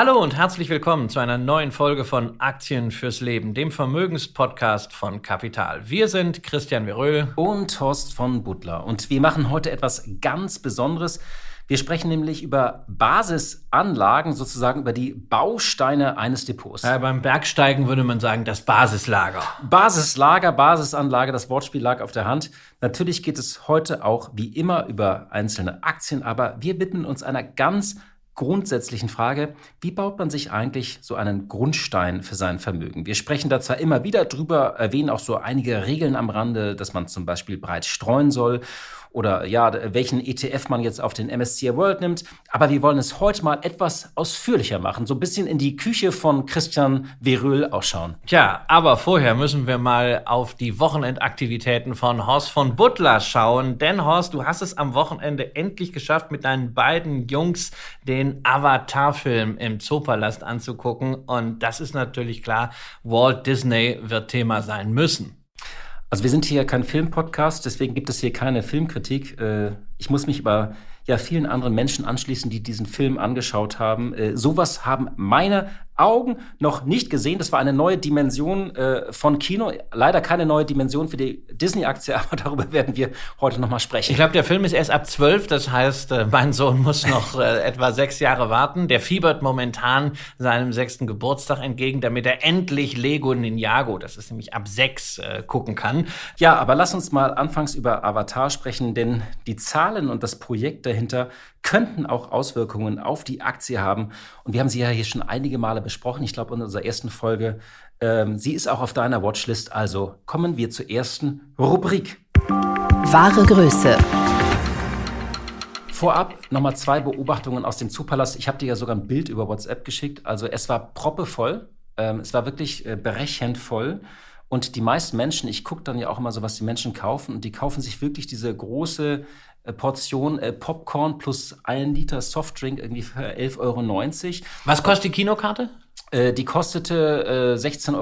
Hallo und herzlich willkommen zu einer neuen Folge von Aktien fürs Leben, dem Vermögenspodcast von Kapital. Wir sind Christian Veröhl und Horst von Butler und wir machen heute etwas ganz Besonderes. Wir sprechen nämlich über Basisanlagen, sozusagen über die Bausteine eines Depots. Ja, beim Bergsteigen würde man sagen, das Basislager. Basislager, Basisanlage, das Wortspiel lag auf der Hand. Natürlich geht es heute auch wie immer über einzelne Aktien, aber wir bitten uns einer ganz grundsätzlichen Frage, wie baut man sich eigentlich so einen Grundstein für sein Vermögen? Wir sprechen da zwar immer wieder drüber, erwähnen auch so einige Regeln am Rande, dass man zum Beispiel breit streuen soll oder ja, welchen ETF man jetzt auf den MSCI World nimmt. Aber wir wollen es heute mal etwas ausführlicher machen, so ein bisschen in die Küche von Christian Veröhl ausschauen. Tja, aber vorher müssen wir mal auf die Wochenendaktivitäten von Horst von Butler schauen. Denn Horst, du hast es am Wochenende endlich geschafft, mit deinen beiden Jungs den Avatar-Film im Zoopalast anzugucken. Und das ist natürlich klar, Walt Disney wird Thema sein müssen. Also wir sind hier kein Filmpodcast, deswegen gibt es hier keine Filmkritik. Äh, ich muss mich aber ja vielen anderen Menschen anschließen, die diesen Film angeschaut haben. Äh, sowas haben meine Augen noch nicht gesehen. Das war eine neue Dimension äh, von Kino. Leider keine neue Dimension für die Disney-Aktie, aber darüber werden wir heute noch mal sprechen. Ich glaube, der Film ist erst ab zwölf. Das heißt, äh, mein Sohn muss noch äh, etwa sechs Jahre warten. Der fiebert momentan seinem sechsten Geburtstag entgegen, damit er endlich Lego Ninjago, das ist nämlich ab sechs, äh, gucken kann. Ja, aber lass uns mal anfangs über Avatar sprechen, denn die Zahlen und das Projekt dahinter könnten auch Auswirkungen auf die Aktie haben. Und wir haben sie ja hier schon einige Male besprochen. Ich glaube, in unserer ersten Folge. Ähm, sie ist auch auf deiner Watchlist. Also kommen wir zur ersten Rubrik. Wahre Größe. Vorab nochmal zwei Beobachtungen aus dem Zupalast. Ich habe dir ja sogar ein Bild über WhatsApp geschickt. Also es war proppevoll. Ähm, es war wirklich äh, berechend voll. Und die meisten Menschen, ich gucke dann ja auch immer so, was die Menschen kaufen. Und die kaufen sich wirklich diese große Portion äh, Popcorn plus ein Liter Softdrink irgendwie für 11,90 Euro. Was kostet die Kinokarte? Äh, die kostete äh, 16,50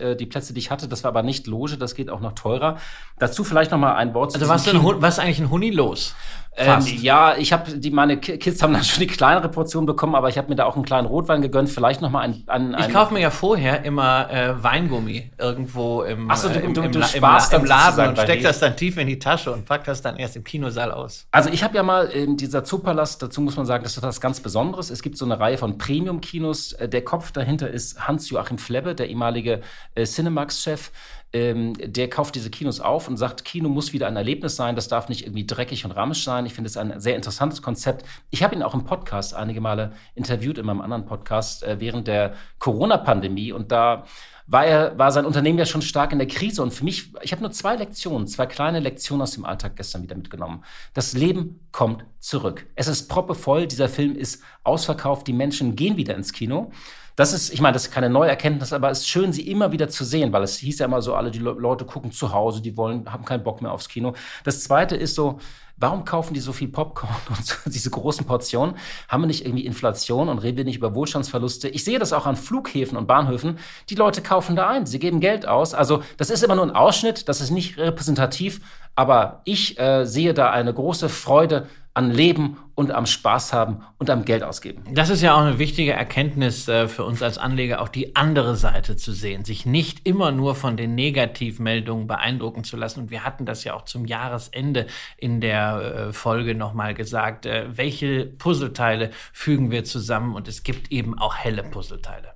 Euro. Äh, die Plätze, die ich hatte, das war aber nicht Loge, das geht auch noch teurer. Dazu vielleicht noch mal ein Wort zu Also was, denn, was ist eigentlich ein Huni los? Ähm, ja, ich habe die meine Kids haben dann schon die kleinere Portion bekommen, aber ich habe mir da auch einen kleinen Rotwein gegönnt. Vielleicht noch mal ein, ein, ein Ich kaufe mir ja vorher immer äh, Weingummi irgendwo im, Ach so, du, im, du, im, du im, im Laden und steck das dann tief in die Tasche und pack das dann erst im Kinosaal aus. Also ich habe ja mal in dieser Zoopalast, dazu muss man sagen, das ist was ganz Besonderes. Es gibt so eine Reihe von Premium-Kinos. Äh, der Kopf dahinter ist Hans-Joachim Flebbe, der ehemalige äh, Cinemax-Chef ähm, der kauft diese Kinos auf und sagt, Kino muss wieder ein Erlebnis sein, das darf nicht irgendwie dreckig und ramsch sein. Ich finde es ein sehr interessantes Konzept. Ich habe ihn auch im Podcast einige Male interviewt, in meinem anderen Podcast, äh, während der Corona-Pandemie und da war, er, war sein Unternehmen ja schon stark in der Krise. Und für mich, ich habe nur zwei Lektionen, zwei kleine Lektionen aus dem Alltag gestern wieder mitgenommen. Das Leben kommt zurück. Es ist proppevoll, dieser Film ist ausverkauft, die Menschen gehen wieder ins Kino. Das ist, ich meine, das ist keine neue Erkenntnis, aber es ist schön, sie immer wieder zu sehen, weil es hieß ja immer so, alle die Leute gucken zu Hause, die wollen, haben keinen Bock mehr aufs Kino. Das zweite ist so, warum kaufen die so viel Popcorn und so, diese großen Portionen? Haben wir nicht irgendwie Inflation und reden wir nicht über Wohlstandsverluste? Ich sehe das auch an Flughäfen und Bahnhöfen. Die Leute kaufen da ein, sie geben Geld aus. Also das ist immer nur ein Ausschnitt, das ist nicht repräsentativ, aber ich äh, sehe da eine große Freude an Leben und am Spaß haben und am Geld ausgeben. Das ist ja auch eine wichtige Erkenntnis äh, für uns als Anleger, auch die andere Seite zu sehen, sich nicht immer nur von den Negativmeldungen beeindrucken zu lassen. Und wir hatten das ja auch zum Jahresende in der äh, Folge nochmal gesagt, äh, welche Puzzleteile fügen wir zusammen und es gibt eben auch helle Puzzleteile.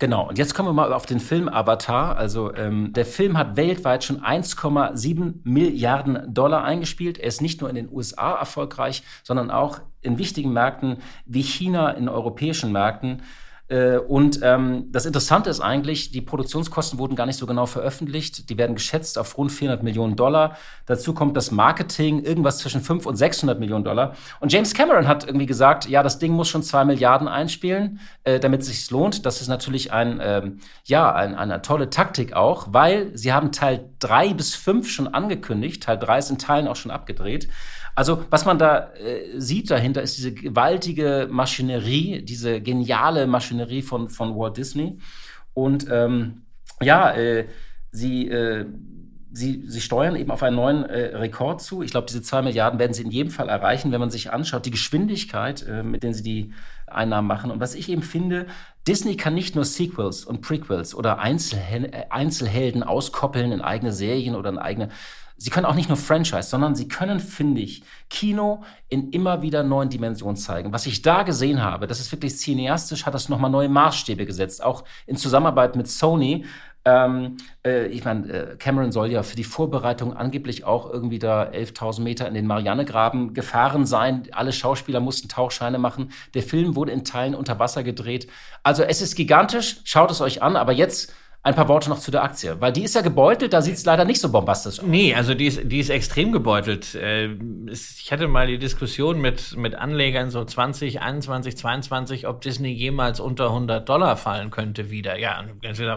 Genau, und jetzt kommen wir mal auf den Film Avatar. Also ähm, der Film hat weltweit schon 1,7 Milliarden Dollar eingespielt. Er ist nicht nur in den USA erfolgreich, sondern auch in wichtigen Märkten wie China, in europäischen Märkten. Äh, und ähm, das Interessante ist eigentlich, die Produktionskosten wurden gar nicht so genau veröffentlicht. Die werden geschätzt auf rund 400 Millionen Dollar. Dazu kommt das Marketing, irgendwas zwischen 500 und 600 Millionen Dollar. Und James Cameron hat irgendwie gesagt, ja, das Ding muss schon zwei Milliarden einspielen, äh, damit es sich lohnt. Das ist natürlich ein, ähm, ja, ein, eine tolle Taktik auch, weil sie haben Teil drei bis fünf schon angekündigt. Teil drei ist in Teilen auch schon abgedreht. Also was man da äh, sieht dahinter ist diese gewaltige Maschinerie, diese geniale Maschinerie von, von Walt Disney. Und ähm, ja, äh, sie, äh, sie, sie steuern eben auf einen neuen äh, Rekord zu. Ich glaube, diese zwei Milliarden werden sie in jedem Fall erreichen, wenn man sich anschaut, die Geschwindigkeit, äh, mit der sie die Einnahmen machen. Und was ich eben finde, Disney kann nicht nur Sequels und Prequels oder Einzelhel Einzelhelden auskoppeln in eigene Serien oder in eigene Sie können auch nicht nur Franchise, sondern sie können, finde ich, Kino in immer wieder neuen Dimensionen zeigen. Was ich da gesehen habe, das ist wirklich cineastisch, hat das nochmal neue Maßstäbe gesetzt, auch in Zusammenarbeit mit Sony. Ähm, äh, ich meine, äh, Cameron soll ja für die Vorbereitung angeblich auch irgendwie da 11.000 Meter in den Mariannegraben gefahren sein. Alle Schauspieler mussten Tauchscheine machen. Der Film wurde in Teilen unter Wasser gedreht. Also es ist gigantisch, schaut es euch an, aber jetzt ein paar Worte noch zu der Aktie, weil die ist ja gebeutelt, da sieht es leider nicht so bombastisch aus. Nee, also die ist, die ist extrem gebeutelt. Äh, ich hatte mal die Diskussion mit, mit Anlegern so 2021, 22, ob Disney jemals unter 100 Dollar fallen könnte wieder. Ja,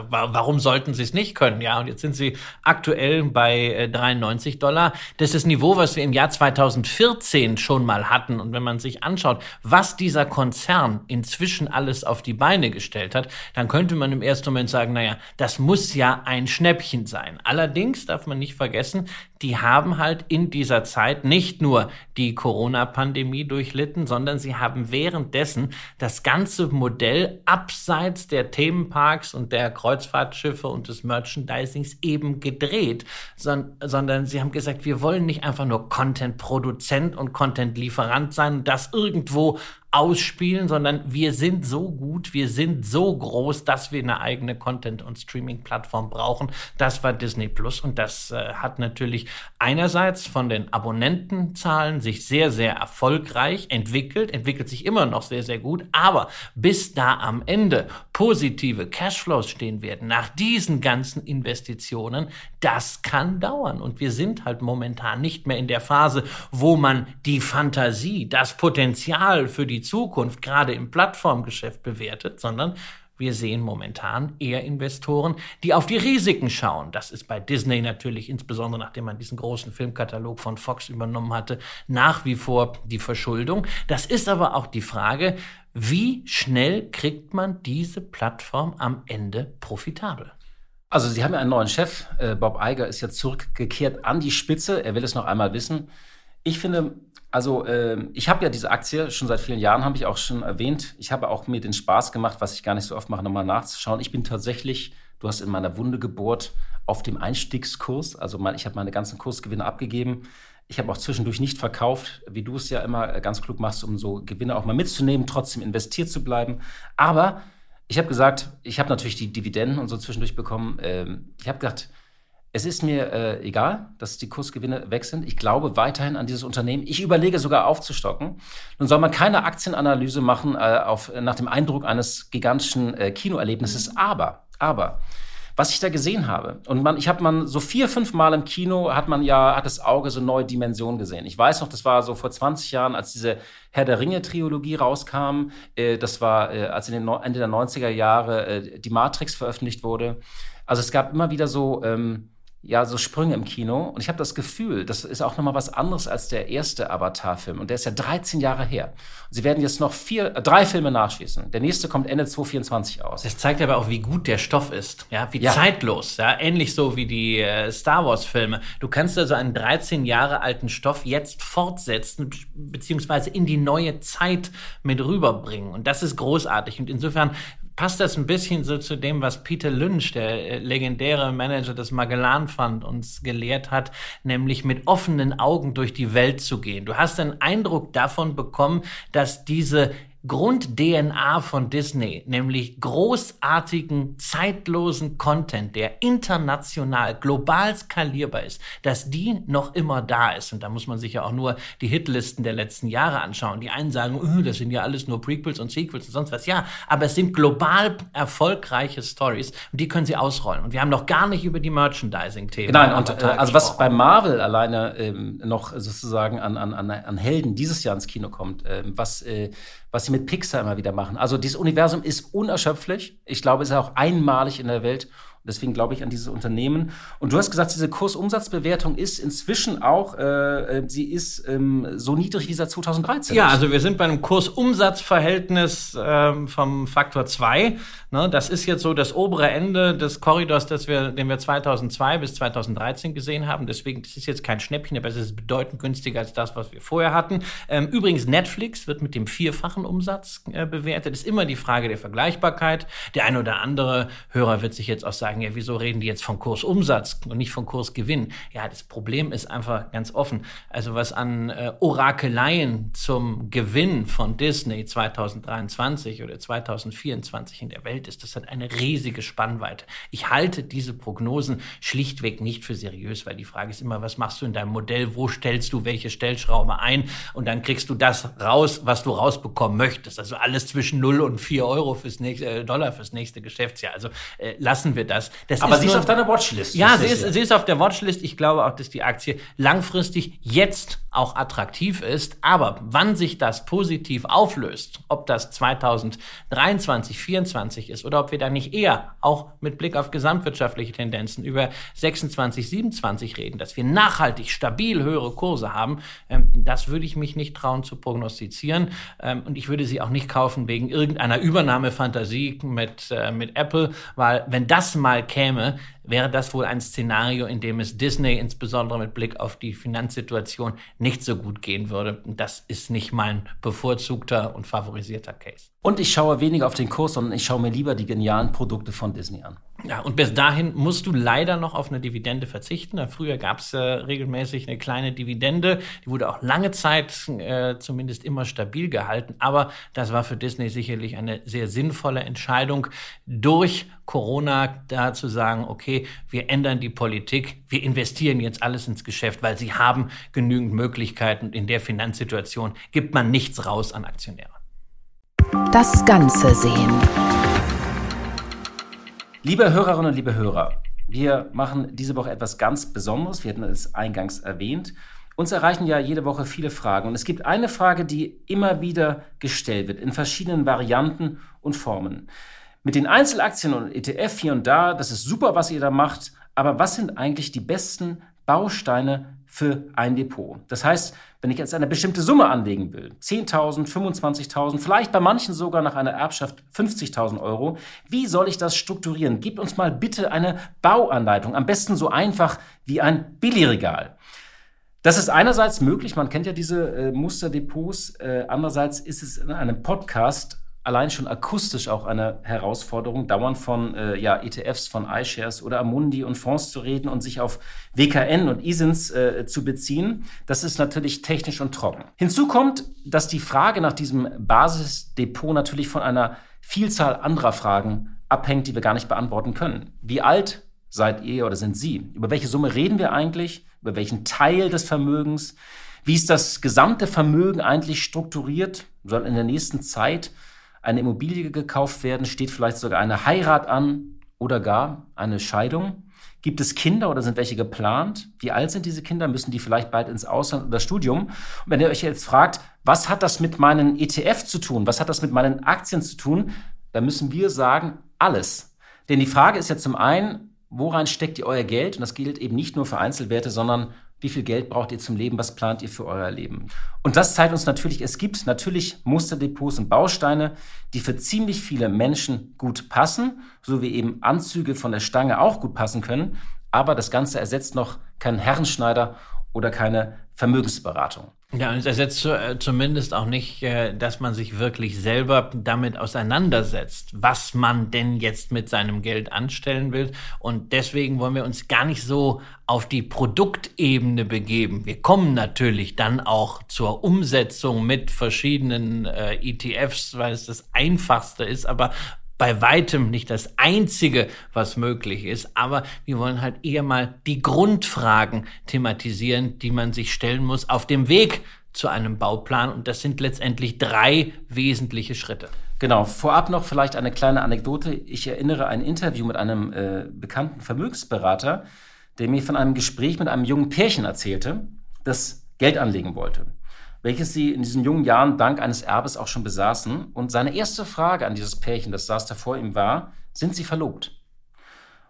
warum sollten sie es nicht können? Ja, und jetzt sind sie aktuell bei 93 äh, Dollar. Das ist das Niveau, was wir im Jahr 2014 schon mal hatten. Und wenn man sich anschaut, was dieser Konzern inzwischen alles auf die Beine gestellt hat, dann könnte man im ersten Moment sagen, naja, das muss ja ein Schnäppchen sein. Allerdings darf man nicht vergessen, die haben halt in dieser Zeit nicht nur die Corona-Pandemie durchlitten, sondern sie haben währenddessen das ganze Modell abseits der Themenparks und der Kreuzfahrtschiffe und des Merchandisings eben gedreht, sondern sie haben gesagt, wir wollen nicht einfach nur Content-Produzent und Content-Lieferant sein, das irgendwo ausspielen, sondern wir sind so gut, wir sind so groß, dass wir eine eigene Content- und Streaming-Plattform brauchen. Das war Disney Plus und das äh, hat natürlich einerseits von den Abonnentenzahlen sich sehr, sehr erfolgreich entwickelt, entwickelt sich immer noch sehr, sehr gut, aber bis da am Ende positive Cashflows stehen werden, nach diesen ganzen Investitionen, das kann dauern. Und wir sind halt momentan nicht mehr in der Phase, wo man die Fantasie, das Potenzial für die Zukunft gerade im Plattformgeschäft bewertet, sondern wir sehen momentan eher Investoren, die auf die Risiken schauen. Das ist bei Disney natürlich, insbesondere nachdem man diesen großen Filmkatalog von Fox übernommen hatte, nach wie vor die Verschuldung. Das ist aber auch die Frage, wie schnell kriegt man diese Plattform am Ende profitabel? Also Sie haben ja einen neuen Chef. Äh, Bob Iger ist jetzt zurückgekehrt an die Spitze. Er will es noch einmal wissen. Ich finde, also äh, ich habe ja diese Aktie schon seit vielen Jahren, habe ich auch schon erwähnt. Ich habe auch mir den Spaß gemacht, was ich gar nicht so oft mache, nochmal nachzuschauen. Ich bin tatsächlich, du hast in meiner Wunde gebohrt, auf dem Einstiegskurs. Also mein, ich habe meine ganzen Kursgewinne abgegeben. Ich habe auch zwischendurch nicht verkauft, wie du es ja immer äh, ganz klug machst, um so Gewinne auch mal mitzunehmen, trotzdem investiert zu bleiben. Aber ich habe gesagt, ich habe natürlich die Dividenden und so zwischendurch bekommen. Ähm, ich habe gedacht, es ist mir äh, egal, dass die Kursgewinne weg sind. Ich glaube weiterhin an dieses Unternehmen. Ich überlege sogar aufzustocken. Nun soll man keine Aktienanalyse machen äh, auf, nach dem Eindruck eines gigantischen äh, Kinoerlebnisses. Aber, aber, was ich da gesehen habe, und man, ich habe man so vier, fünf Mal im Kino hat man ja, hat das Auge so neue Dimensionen gesehen. Ich weiß noch, das war so vor 20 Jahren, als diese Herr der Ringe-Trilogie rauskam. Äh, das war, äh, als in den Ende der 90er Jahre äh, die Matrix veröffentlicht wurde. Also es gab immer wieder so, ähm, ja so Sprünge im Kino und ich habe das Gefühl, das ist auch nochmal was anderes als der erste Avatar-Film und der ist ja 13 Jahre her. Und sie werden jetzt noch vier, äh, drei Filme nachschießen. Der nächste kommt Ende 2024 aus. Das zeigt aber auch, wie gut der Stoff ist, ja, wie ja. zeitlos, ja, ähnlich so wie die äh, Star Wars-Filme. Du kannst also einen 13 Jahre alten Stoff jetzt fortsetzen beziehungsweise in die neue Zeit mit rüberbringen und das ist großartig und insofern passt das ein bisschen so zu dem, was Peter Lynch, der äh, legendäre Manager des Magellan Fund, uns gelehrt hat, nämlich mit offenen Augen durch die Welt zu gehen. Du hast den Eindruck davon bekommen, dass diese Grund-DNA von Disney, nämlich großartigen, zeitlosen Content, der international, global skalierbar ist, dass die noch immer da ist. Und da muss man sich ja auch nur die Hitlisten der letzten Jahre anschauen. Die einen sagen, oh, das sind ja alles nur Prequels und Sequels und sonst was. Ja, aber es sind global erfolgreiche Stories und die können sie ausrollen. Und wir haben noch gar nicht über die Merchandising-Themen. Nein, und äh, also was bei Marvel alleine ähm, noch sozusagen an, an, an Helden dieses Jahr ins Kino kommt, äh, was, äh, was sie mit Pixar immer wieder machen. Also dieses Universum ist unerschöpflich. Ich glaube, es ist auch einmalig in der Welt. Deswegen glaube ich an dieses Unternehmen. Und du hast gesagt, diese Kursumsatzbewertung ist inzwischen auch, äh, äh sie ist ähm, so niedrig wie seit 2013. Ja, also wir sind bei einem Kursumsatzverhältnis ähm, vom Faktor 2. Ne, das ist jetzt so das obere Ende des Korridors, das wir, den wir 2002 bis 2013 gesehen haben. Deswegen, das ist jetzt kein Schnäppchen, aber es ist bedeutend günstiger als das, was wir vorher hatten. Ähm, übrigens, Netflix wird mit dem vierfachen Umsatz äh, bewertet. Ist immer die Frage der Vergleichbarkeit. Der ein oder andere Hörer wird sich jetzt auch sagen, sagen, ja, wieso reden die jetzt von Kursumsatz und nicht von Kursgewinn? Ja, das Problem ist einfach ganz offen. Also was an äh, Orakeleien zum Gewinn von Disney 2023 oder 2024 in der Welt ist, das hat eine riesige Spannweite. Ich halte diese Prognosen schlichtweg nicht für seriös, weil die Frage ist immer, was machst du in deinem Modell? Wo stellst du welche Stellschraube ein? Und dann kriegst du das raus, was du rausbekommen möchtest. Also alles zwischen 0 und 4 Euro fürs nächste, äh, Dollar fürs nächste Geschäftsjahr. Also äh, lassen wir das das. das Aber sie ist auf deiner Watchlist. Ja, sie ist, sie ist auf der Watchlist. Ich glaube auch, dass die Aktie langfristig jetzt auch attraktiv ist. Aber wann sich das positiv auflöst, ob das 2023, 2024 ist oder ob wir da nicht eher auch mit Blick auf gesamtwirtschaftliche Tendenzen über 26, 27 reden, dass wir nachhaltig stabil höhere Kurse haben, ähm, das würde ich mich nicht trauen zu prognostizieren. Ähm, und ich würde sie auch nicht kaufen wegen irgendeiner Übernahmefantasie mit, äh, mit Apple, weil wenn das mal käme, wäre das wohl ein Szenario, in dem es Disney insbesondere mit Blick auf die Finanzsituation nicht so gut gehen würde. Das ist nicht mein bevorzugter und favorisierter Case. Und ich schaue weniger auf den Kurs, sondern ich schaue mir lieber die genialen Produkte von Disney an. Ja, und bis dahin musst du leider noch auf eine Dividende verzichten. Früher gab es äh, regelmäßig eine kleine Dividende, die wurde auch lange Zeit äh, zumindest immer stabil gehalten. Aber das war für Disney sicherlich eine sehr sinnvolle Entscheidung, durch Corona da zu sagen, okay, wir ändern die Politik, wir investieren jetzt alles ins Geschäft, weil sie haben genügend Möglichkeiten. In der Finanzsituation gibt man nichts raus an Aktionäre. Das Ganze sehen. Liebe Hörerinnen und liebe Hörer, wir machen diese Woche etwas ganz Besonderes. Wir hatten es eingangs erwähnt. Uns erreichen ja jede Woche viele Fragen. Und es gibt eine Frage, die immer wieder gestellt wird, in verschiedenen Varianten und Formen. Mit den Einzelaktien und ETF hier und da, das ist super, was ihr da macht. Aber was sind eigentlich die besten Bausteine für ein Depot. Das heißt, wenn ich jetzt eine bestimmte Summe anlegen will, 10.000, 25.000, vielleicht bei manchen sogar nach einer Erbschaft 50.000 Euro, wie soll ich das strukturieren? Gib uns mal bitte eine Bauanleitung, am besten so einfach wie ein Billigregal. Das ist einerseits möglich, man kennt ja diese äh, Musterdepots, äh, andererseits ist es in einem Podcast allein schon akustisch auch eine Herausforderung, dauernd von äh, ja, ETFs, von iShares oder Amundi und Fonds zu reden und sich auf WKN und ISINs äh, zu beziehen. Das ist natürlich technisch und trocken. Hinzu kommt, dass die Frage nach diesem Basisdepot natürlich von einer Vielzahl anderer Fragen abhängt, die wir gar nicht beantworten können. Wie alt seid ihr oder sind Sie? Über welche Summe reden wir eigentlich? Über welchen Teil des Vermögens? Wie ist das gesamte Vermögen eigentlich strukturiert? Soll in der nächsten Zeit eine Immobilie gekauft werden, steht vielleicht sogar eine Heirat an oder gar eine Scheidung. Gibt es Kinder oder sind welche geplant? Wie alt sind diese Kinder? Müssen die vielleicht bald ins Ausland oder Studium? Und wenn ihr euch jetzt fragt, was hat das mit meinen ETF zu tun? Was hat das mit meinen Aktien zu tun? Dann müssen wir sagen, alles. Denn die Frage ist ja zum einen, woran steckt ihr euer Geld? Und das gilt eben nicht nur für Einzelwerte, sondern wie viel Geld braucht ihr zum Leben? Was plant ihr für euer Leben? Und das zeigt uns natürlich, es gibt natürlich Musterdepots und Bausteine, die für ziemlich viele Menschen gut passen, so wie eben Anzüge von der Stange auch gut passen können. Aber das Ganze ersetzt noch keinen Herrenschneider oder keine Vermögensberatung. Ja, und es ersetzt äh, zumindest auch nicht, äh, dass man sich wirklich selber damit auseinandersetzt, was man denn jetzt mit seinem Geld anstellen will. Und deswegen wollen wir uns gar nicht so auf die Produktebene begeben. Wir kommen natürlich dann auch zur Umsetzung mit verschiedenen äh, ETFs, weil es das einfachste ist. Aber bei weitem nicht das Einzige, was möglich ist, aber wir wollen halt eher mal die Grundfragen thematisieren, die man sich stellen muss auf dem Weg zu einem Bauplan. Und das sind letztendlich drei wesentliche Schritte. Genau, vorab noch vielleicht eine kleine Anekdote. Ich erinnere ein Interview mit einem äh, bekannten Vermögensberater, der mir von einem Gespräch mit einem jungen Pärchen erzählte, das Geld anlegen wollte welches sie in diesen jungen Jahren dank eines Erbes auch schon besaßen. Und seine erste Frage an dieses Pärchen, das saß da vor ihm, war, sind sie verlobt?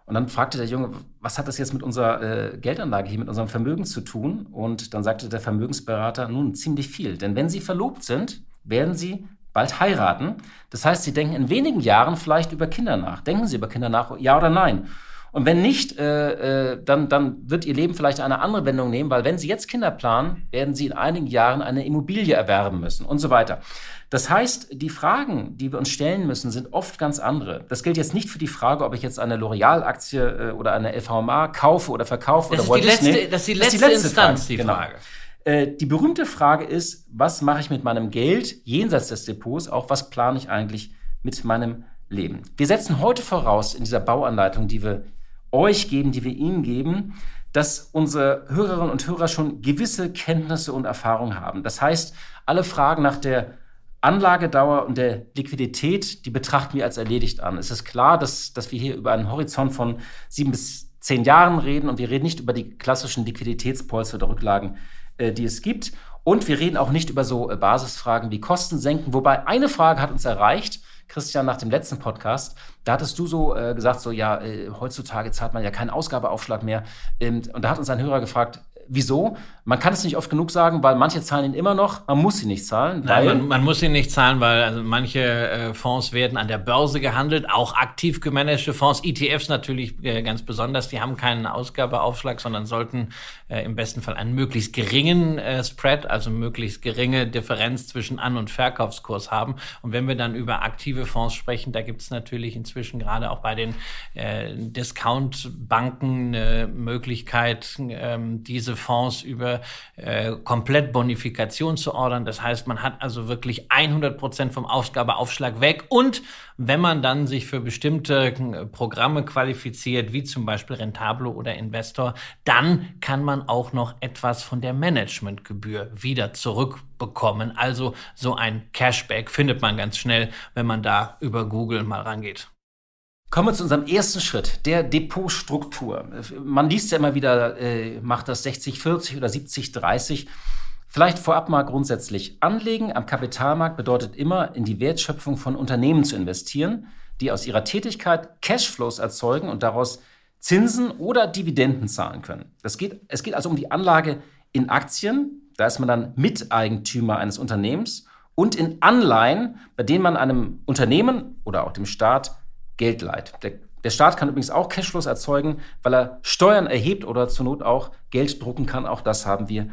Und dann fragte der Junge, was hat das jetzt mit unserer äh, Geldanlage hier, mit unserem Vermögen zu tun? Und dann sagte der Vermögensberater, nun, ziemlich viel. Denn wenn sie verlobt sind, werden sie bald heiraten. Das heißt, sie denken in wenigen Jahren vielleicht über Kinder nach. Denken sie über Kinder nach, ja oder nein? Und wenn nicht, äh, äh, dann, dann wird ihr Leben vielleicht eine andere Wendung nehmen, weil wenn sie jetzt Kinder planen, werden sie in einigen Jahren eine Immobilie erwerben müssen und so weiter. Das heißt, die Fragen, die wir uns stellen müssen, sind oft ganz andere. Das gilt jetzt nicht für die Frage, ob ich jetzt eine L'Oreal-Aktie äh, oder eine LVMA kaufe oder verkaufe das oder ist die letzte, Das ist die letzte, ist die letzte Instanz, Frage. die genau. Frage. Äh, die berühmte Frage ist, was mache ich mit meinem Geld jenseits des Depots? Auch was plane ich eigentlich mit meinem Leben? Wir setzen heute voraus in dieser Bauanleitung, die wir euch geben, die wir Ihnen geben, dass unsere Hörerinnen und Hörer schon gewisse Kenntnisse und Erfahrungen haben. Das heißt, alle Fragen nach der Anlagedauer und der Liquidität, die betrachten wir als erledigt an. Es ist klar, dass, dass wir hier über einen Horizont von sieben bis zehn Jahren reden und wir reden nicht über die klassischen Liquiditätspolster oder Rücklagen, äh, die es gibt. Und wir reden auch nicht über so äh, Basisfragen wie Kosten senken. Wobei eine Frage hat uns erreicht, Christian, nach dem letzten Podcast. Da hattest du so äh, gesagt, so ja, äh, heutzutage zahlt man ja keinen Ausgabeaufschlag mehr. Ähm, und da hat uns ein Hörer gefragt, Wieso? Man kann es nicht oft genug sagen, weil manche zahlen ihn immer noch, man muss sie nicht zahlen. Nein, man, man, muss sie nicht zahlen, weil also manche äh, Fonds werden an der Börse gehandelt, auch aktiv gemanagte Fonds, ETFs natürlich äh, ganz besonders, die haben keinen Ausgabeaufschlag, sondern sollten äh, im besten Fall einen möglichst geringen äh, Spread, also möglichst geringe Differenz zwischen An- und Verkaufskurs haben. Und wenn wir dann über aktive Fonds sprechen, da gibt es natürlich inzwischen gerade auch bei den äh, Discount-Banken eine Möglichkeit, ähm, diese Fonds über äh, Komplettbonifikation zu ordern. Das heißt, man hat also wirklich 100 Prozent vom Ausgabeaufschlag weg. Und wenn man dann sich für bestimmte äh, Programme qualifiziert, wie zum Beispiel Rentablo oder Investor, dann kann man auch noch etwas von der Managementgebühr wieder zurückbekommen. Also so ein Cashback findet man ganz schnell, wenn man da über Google mal rangeht. Kommen wir zu unserem ersten Schritt, der Depotstruktur. Man liest ja immer wieder, äh, macht das 60-40 oder 70-30. Vielleicht vorab mal grundsätzlich. Anlegen am Kapitalmarkt bedeutet immer, in die Wertschöpfung von Unternehmen zu investieren, die aus ihrer Tätigkeit Cashflows erzeugen und daraus Zinsen oder Dividenden zahlen können. Das geht, es geht also um die Anlage in Aktien, da ist man dann Miteigentümer eines Unternehmens, und in Anleihen, bei denen man einem Unternehmen oder auch dem Staat Geld leiht. Der, der Staat kann übrigens auch Cashflows erzeugen, weil er Steuern erhebt oder zur Not auch Geld drucken kann. Auch das haben wir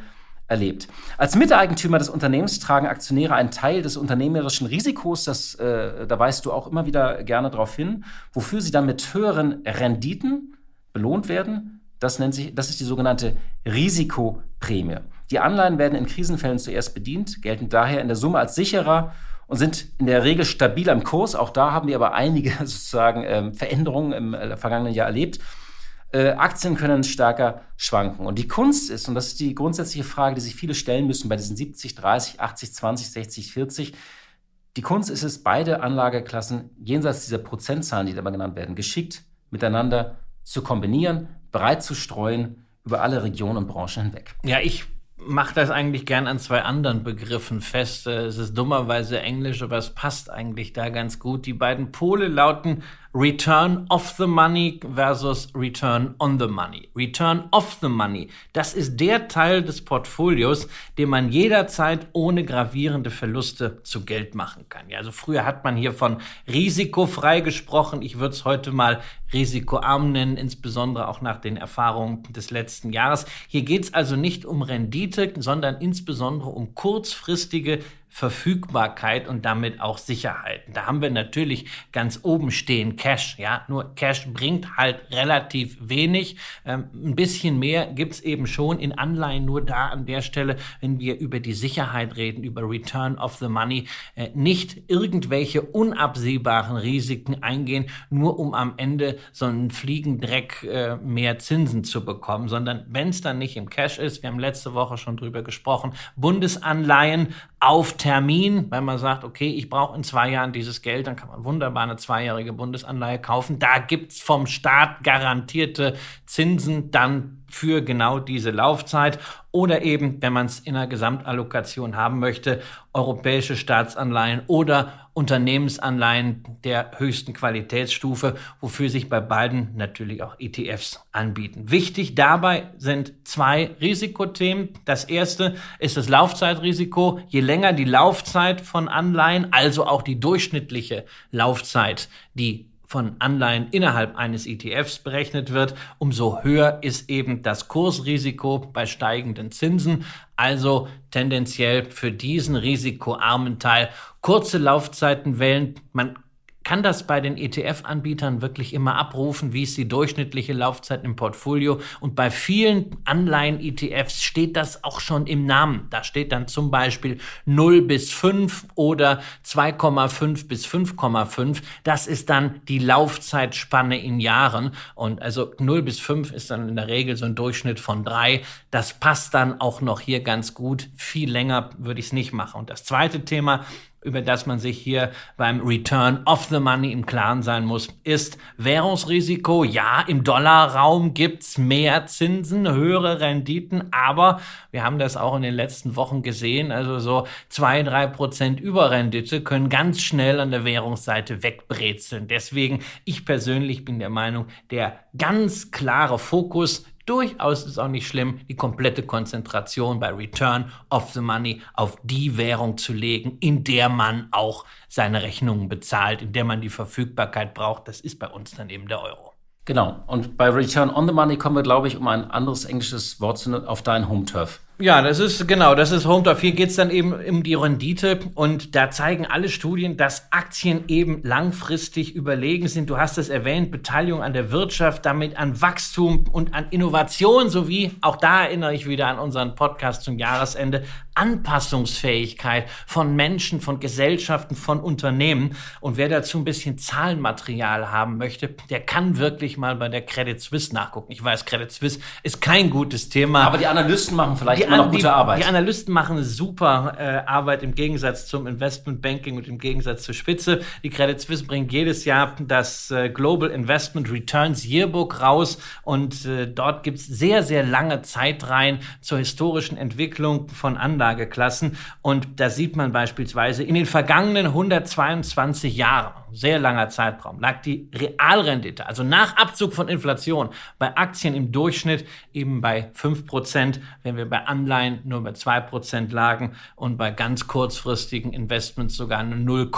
erlebt. Als Miteigentümer des Unternehmens tragen Aktionäre einen Teil des unternehmerischen Risikos, das, äh, da weist du auch immer wieder gerne darauf hin, wofür sie dann mit höheren Renditen belohnt werden. Das, nennt sich, das ist die sogenannte Risikoprämie. Die Anleihen werden in Krisenfällen zuerst bedient, gelten daher in der Summe als sicherer und sind in der Regel stabil am Kurs. Auch da haben wir aber einige sozusagen ähm, Veränderungen im äh, vergangenen Jahr erlebt. Äh, Aktien können stärker schwanken. Und die Kunst ist, und das ist die grundsätzliche Frage, die sich viele stellen müssen bei diesen 70, 30, 80, 20, 60, 40, die Kunst ist es, beide Anlageklassen jenseits dieser Prozentzahlen, die da immer genannt werden, geschickt miteinander zu kombinieren, breit zu streuen über alle Regionen und Branchen hinweg. Ja, ich mache das eigentlich gern an zwei anderen Begriffen fest. Äh, es ist dummerweise Englisch, aber es passt eigentlich da ganz gut. Die beiden Pole lauten Return of the Money versus Return on the Money. Return of the Money, das ist der Teil des Portfolios, den man jederzeit ohne gravierende Verluste zu Geld machen kann. Ja, also früher hat man hier von risikofrei gesprochen. Ich würde es heute mal risikoarm nennen, insbesondere auch nach den Erfahrungen des letzten Jahres. Hier geht es also nicht um Rendite, sondern insbesondere um kurzfristige Verfügbarkeit und damit auch Sicherheit. Da haben wir natürlich ganz oben stehen Cash. Ja, nur Cash bringt halt relativ wenig. Ähm, ein bisschen mehr gibt's eben schon in Anleihen nur da an der Stelle, wenn wir über die Sicherheit reden, über Return of the Money, äh, nicht irgendwelche unabsehbaren Risiken eingehen, nur um am Ende so einen Fliegendreck äh, mehr Zinsen zu bekommen, sondern wenn es dann nicht im Cash ist, wir haben letzte Woche schon drüber gesprochen, Bundesanleihen auf Termin, weil man sagt, okay, ich brauche in zwei Jahren dieses Geld, dann kann man wunderbar eine zweijährige Bundesanleihe kaufen. Da gibt's vom Staat garantierte Zinsen dann für genau diese Laufzeit oder eben, wenn man es in einer Gesamtallokation haben möchte, europäische Staatsanleihen oder Unternehmensanleihen der höchsten Qualitätsstufe, wofür sich bei beiden natürlich auch ETFs anbieten. Wichtig dabei sind zwei Risikothemen. Das erste ist das Laufzeitrisiko. Je länger die Laufzeit von Anleihen, also auch die durchschnittliche Laufzeit, die von Anleihen innerhalb eines ETFs berechnet wird, umso höher ist eben das Kursrisiko bei steigenden Zinsen. Also tendenziell für diesen risikoarmen Teil kurze Laufzeiten wählen. Man kann das bei den ETF-Anbietern wirklich immer abrufen, wie ist die durchschnittliche Laufzeit im Portfolio. Und bei vielen Anleihen-ETFs steht das auch schon im Namen. Da steht dann zum Beispiel 0 bis 5 oder 2,5 bis 5,5. Das ist dann die Laufzeitspanne in Jahren. Und also 0 bis 5 ist dann in der Regel so ein Durchschnitt von 3. Das passt dann auch noch hier ganz gut. Viel länger würde ich es nicht machen. Und das zweite Thema über das man sich hier beim Return of the Money im Klaren sein muss, ist Währungsrisiko. Ja, im Dollarraum gibt's mehr Zinsen, höhere Renditen, aber wir haben das auch in den letzten Wochen gesehen, also so zwei, drei Prozent Überrendite können ganz schnell an der Währungsseite wegbrezeln. Deswegen, ich persönlich bin der Meinung, der ganz klare Fokus Durchaus ist auch nicht schlimm, die komplette Konzentration bei Return of the Money auf die Währung zu legen, in der man auch seine Rechnungen bezahlt, in der man die Verfügbarkeit braucht. Das ist bei uns dann eben der Euro. Genau. Und bei Return on the Money kommen wir, glaube ich, um ein anderes englisches Wort zu nennen, auf dein Home Turf. Ja, das ist genau, das ist Home Turf. Hier geht's dann eben um die Rendite und da zeigen alle Studien, dass Aktien eben langfristig überlegen sind. Du hast es erwähnt, Beteiligung an der Wirtschaft, damit an Wachstum und an Innovation sowie, auch da erinnere ich wieder an unseren Podcast zum Jahresende, Anpassungsfähigkeit von Menschen, von Gesellschaften, von Unternehmen. Und wer dazu ein bisschen Zahlenmaterial haben möchte, der kann wirklich mal bei der Credit Suisse nachgucken. Ich weiß, Credit Suisse ist kein gutes Thema. Aber die Analysten machen vielleicht immer noch gute die, Arbeit. Die Analysten machen super äh, Arbeit im Gegensatz zum Investmentbanking und im Gegensatz zur Spitze. Die Credit Suisse bringt jedes Jahr das äh, Global Investment Returns Yearbook raus und äh, dort gibt's sehr, sehr lange Zeitreihen zur historischen Entwicklung von Anlageklassen. Und da sieht man beispielsweise, in den vergangenen 122 Jahren, sehr langer Zeitraum, lag die Realrendite, also nach Abzug von Inflation, bei Aktien im Durchschnitt eben bei 5%, wenn wir bei Anleihen nur bei 2% lagen und bei ganz kurzfristigen Investments sogar eine 0,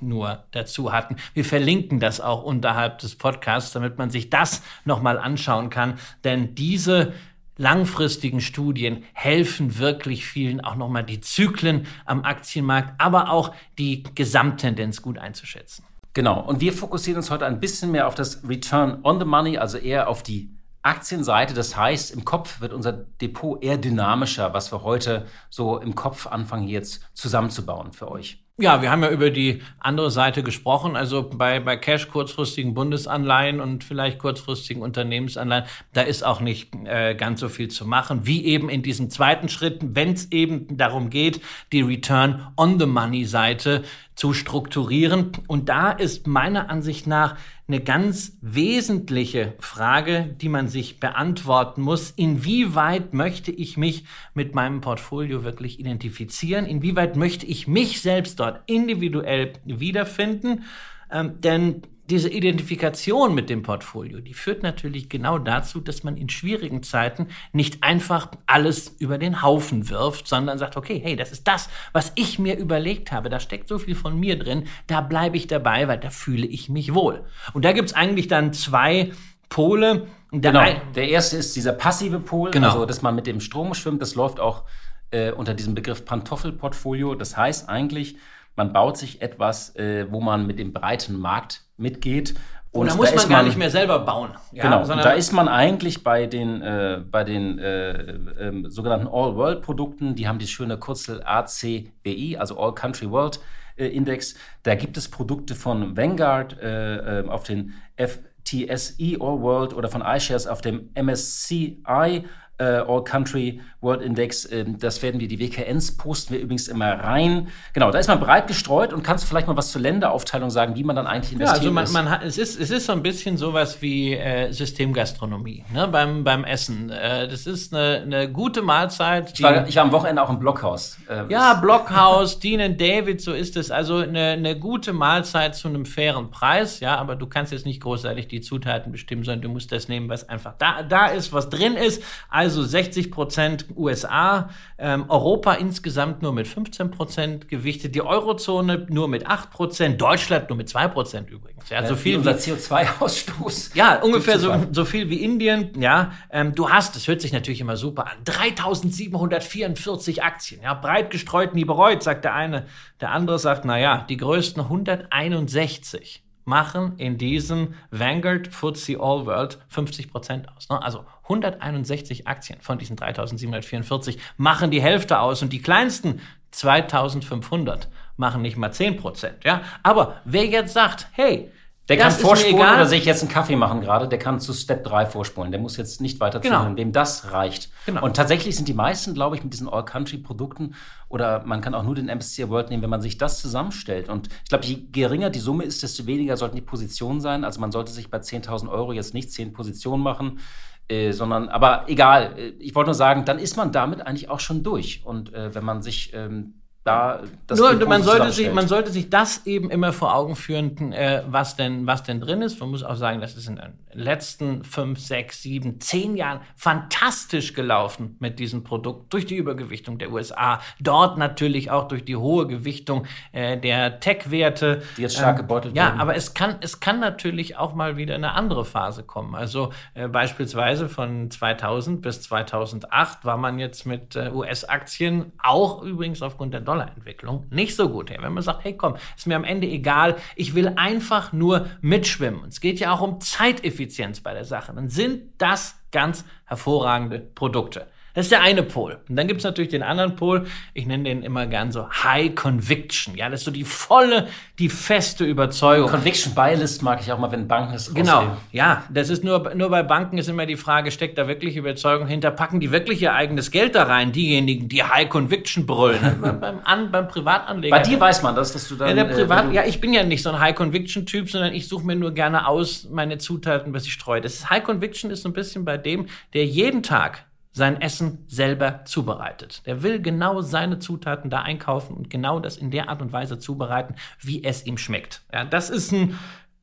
nur dazu hatten. Wir verlinken das auch unterhalb des Podcasts, damit man sich das nochmal anschauen kann, denn diese langfristigen Studien helfen wirklich vielen auch nochmal die Zyklen am Aktienmarkt, aber auch die Gesamttendenz gut einzuschätzen. Genau. Und wir fokussieren uns heute ein bisschen mehr auf das Return on the Money, also eher auf die Aktienseite. Das heißt, im Kopf wird unser Depot eher dynamischer, was wir heute so im Kopf anfangen jetzt zusammenzubauen für euch. Ja, wir haben ja über die andere Seite gesprochen. Also bei, bei Cash kurzfristigen Bundesanleihen und vielleicht kurzfristigen Unternehmensanleihen, da ist auch nicht äh, ganz so viel zu machen, wie eben in diesem zweiten Schritt, wenn es eben darum geht, die Return on the Money Seite zu strukturieren. Und da ist meiner Ansicht nach eine ganz wesentliche Frage, die man sich beantworten muss. Inwieweit möchte ich mich mit meinem Portfolio wirklich identifizieren? Inwieweit möchte ich mich selbst dort individuell wiederfinden? Ähm, denn diese Identifikation mit dem Portfolio, die führt natürlich genau dazu, dass man in schwierigen Zeiten nicht einfach alles über den Haufen wirft, sondern sagt, okay, hey, das ist das, was ich mir überlegt habe. Da steckt so viel von mir drin, da bleibe ich dabei, weil da fühle ich mich wohl. Und da gibt es eigentlich dann zwei Pole. Der genau. Der erste ist dieser passive Pol, genau. also dass man mit dem Strom schwimmt. Das läuft auch äh, unter diesem Begriff Pantoffelportfolio. Das heißt eigentlich, man baut sich etwas, äh, wo man mit dem breiten Markt mitgeht. Und da muss man gar nicht mehr selber bauen. Ja, genau, da ist man eigentlich bei den, äh, bei den äh, äh, sogenannten All-World-Produkten, die haben die schöne Kurzel ACBI, also All Country World äh, Index. Da gibt es Produkte von Vanguard äh, äh, auf den FTSE All World oder von iShares auf dem MSCI äh, All Country World Index. Ähm, das werden wir, die WKNs posten wir übrigens immer rein. Genau, da ist man breit gestreut und kannst vielleicht mal was zur Länderaufteilung sagen, wie man dann eigentlich investiert. Ja, also man, man hat, es, ist, es ist so ein bisschen sowas wie äh, Systemgastronomie ne, beim, beim Essen. Äh, das ist eine, eine gute Mahlzeit. Ich war, ich war am Wochenende auch im Blockhaus. Äh, ja, Blockhaus, Dean David, so ist es. Also eine, eine gute Mahlzeit zu einem fairen Preis. Ja, aber du kannst jetzt nicht großartig die Zutaten bestimmen, sondern du musst das nehmen, was einfach da, da ist, was drin ist. Also 60 Prozent USA, ähm, Europa insgesamt nur mit 15 Prozent gewichtet, die Eurozone nur mit 8 Prozent, Deutschland nur mit 2 Prozent übrigens. Ja, so viel unser CO2-Ausstoß. Ja, ungefähr so, so viel wie Indien. Ja, ähm, du hast, das hört sich natürlich immer super an, 3744 Aktien, ja, breit gestreut, nie bereut, sagt der eine. Der andere sagt, na ja, die größten 161 machen in diesem Vanguard FTSE All World 50 Prozent aus. Ne? Also 161 Aktien von diesen 3744 machen die Hälfte aus und die kleinsten 2500 machen nicht mal 10 Prozent. Ja? Aber wer jetzt sagt, hey, der das kann vorspulen oder sich jetzt einen Kaffee machen gerade, der kann zu Step 3 vorspulen. Der muss jetzt nicht weiter genau. zuhören, wem das reicht. Genau. Und tatsächlich sind die meisten, glaube ich, mit diesen All-Country-Produkten oder man kann auch nur den MSCI World nehmen, wenn man sich das zusammenstellt. Und ich glaube, je geringer die Summe ist, desto weniger sollten die Positionen sein. Also man sollte sich bei 10.000 Euro jetzt nicht 10 Positionen machen. Äh, sondern, aber egal, äh, ich wollte nur sagen, dann ist man damit eigentlich auch schon durch. Und äh, wenn man sich ähm, da das Nur, man sollte, sich, man sollte sich das eben immer vor Augen führen, äh, was, denn, was denn drin ist. Man muss auch sagen, das ist in den letzten fünf, sechs, sieben, zehn Jahren fantastisch gelaufen mit diesem Produkt durch die Übergewichtung der USA. Dort natürlich auch durch die hohe Gewichtung äh, der Tech-Werte. Die jetzt stark ähm, gebeutelt Ja, werden. aber es kann, es kann natürlich auch mal wieder eine andere Phase kommen. Also äh, beispielsweise von 2000 bis 2008 war man jetzt mit äh, US-Aktien auch übrigens aufgrund der Dollar Dollarentwicklung nicht so gut her. Wenn man sagt, hey komm, ist mir am Ende egal, ich will einfach nur mitschwimmen. es geht ja auch um Zeiteffizienz bei der Sache. Dann sind das ganz hervorragende Produkte. Das ist der eine Pol. Und dann gibt es natürlich den anderen Pol, ich nenne den immer gern so High Conviction. Ja, das ist so die volle, die feste Überzeugung. Conviction Buy List mag ich auch mal, wenn Banken es Genau, ausgeben. ja, das ist nur, nur bei Banken ist immer die Frage, steckt da wirklich Überzeugung hinter? Packen die wirklich ihr eigenes Geld da rein? Diejenigen, die High Conviction brüllen. beim, an, beim Privatanleger. Bei dir weiß man das, dass du dann... Ja, der äh, Privat, äh, ja, ich bin ja nicht so ein High Conviction Typ, sondern ich suche mir nur gerne aus meine Zutaten, was ich streue. Das ist, High Conviction ist so ein bisschen bei dem, der jeden Tag sein Essen selber zubereitet. Der will genau seine Zutaten da einkaufen und genau das in der Art und Weise zubereiten, wie es ihm schmeckt. Ja, das ist ein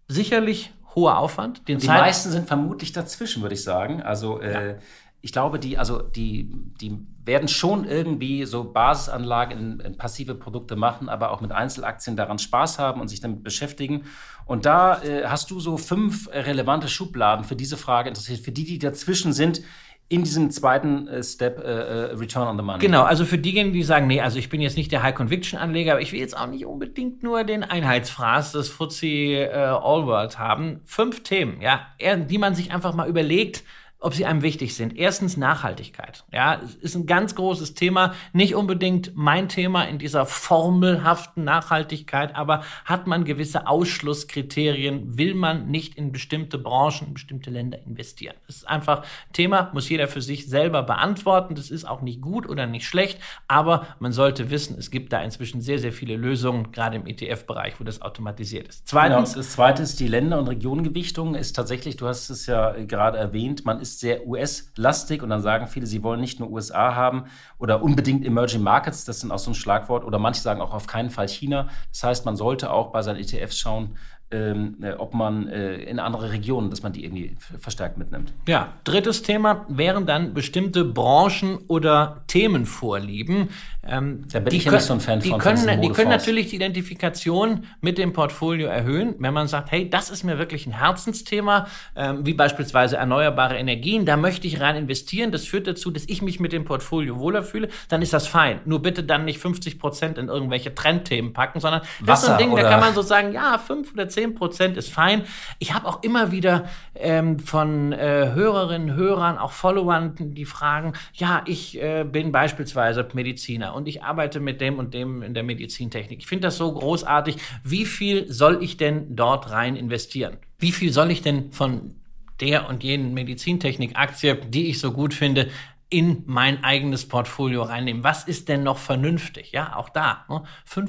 sicherlich hoher Aufwand. die Zeit meisten sind vermutlich dazwischen, würde ich sagen. Also äh, ja. ich glaube, die, also die, die werden schon irgendwie so Basisanlagen in, in, passive Produkte machen, aber auch mit Einzelaktien daran Spaß haben und sich damit beschäftigen. Und da äh, hast du so fünf relevante Schubladen für diese Frage interessiert, für die, die dazwischen sind in diesem zweiten äh, Step äh, äh, Return on the Money. Genau, also für diejenigen, die sagen, nee, also ich bin jetzt nicht der High Conviction Anleger, aber ich will jetzt auch nicht unbedingt nur den Einheitsfraß des FTSE äh, All World haben. Fünf Themen, ja, die man sich einfach mal überlegt, ob sie einem wichtig sind. Erstens Nachhaltigkeit. Ja, ist ein ganz großes Thema. Nicht unbedingt mein Thema in dieser formelhaften Nachhaltigkeit, aber hat man gewisse Ausschlusskriterien? Will man nicht in bestimmte Branchen, in bestimmte Länder investieren? Das ist einfach Thema, muss jeder für sich selber beantworten. Das ist auch nicht gut oder nicht schlecht, aber man sollte wissen, es gibt da inzwischen sehr, sehr viele Lösungen, gerade im ETF-Bereich, wo das automatisiert ist. Zweitens. Genau, das zweite ist die Länder- und Regionengewichtung. Ist tatsächlich, du hast es ja gerade erwähnt, man ist ist sehr US-lastig und dann sagen viele, sie wollen nicht nur USA haben oder unbedingt Emerging Markets, das ist auch so ein Schlagwort, oder manche sagen auch auf keinen Fall China. Das heißt, man sollte auch bei seinen ETFs schauen, ähm, äh, ob man äh, in andere Regionen, dass man die irgendwie verstärkt mitnimmt. Ja, drittes Thema wären dann bestimmte Branchen oder Themenvorlieben. Ähm, da bin ich ja nicht so ein Fan die von. Können, die können natürlich die Identifikation mit dem Portfolio erhöhen, wenn man sagt, hey, das ist mir wirklich ein Herzensthema, ähm, wie beispielsweise erneuerbare Energien, da möchte ich rein investieren, das führt dazu, dass ich mich mit dem Portfolio wohler fühle, dann ist das fein. Nur bitte dann nicht 50 Prozent in irgendwelche Trendthemen packen, sondern Wasser das ist so ein Ding, da kann man so sagen, ja, fünf oder zehn Prozent ist fein. Ich habe auch immer wieder ähm, von äh, Hörerinnen, Hörern, auch Followern, die fragen, ja, ich äh, bin beispielsweise Mediziner und ich arbeite mit dem und dem in der Medizintechnik. Ich finde das so großartig. Wie viel soll ich denn dort rein investieren? Wie viel soll ich denn von der und jenen Medizintechnik-Aktie, die ich so gut finde, in mein eigenes Portfolio reinnehmen. Was ist denn noch vernünftig? Ja, auch da. Ne?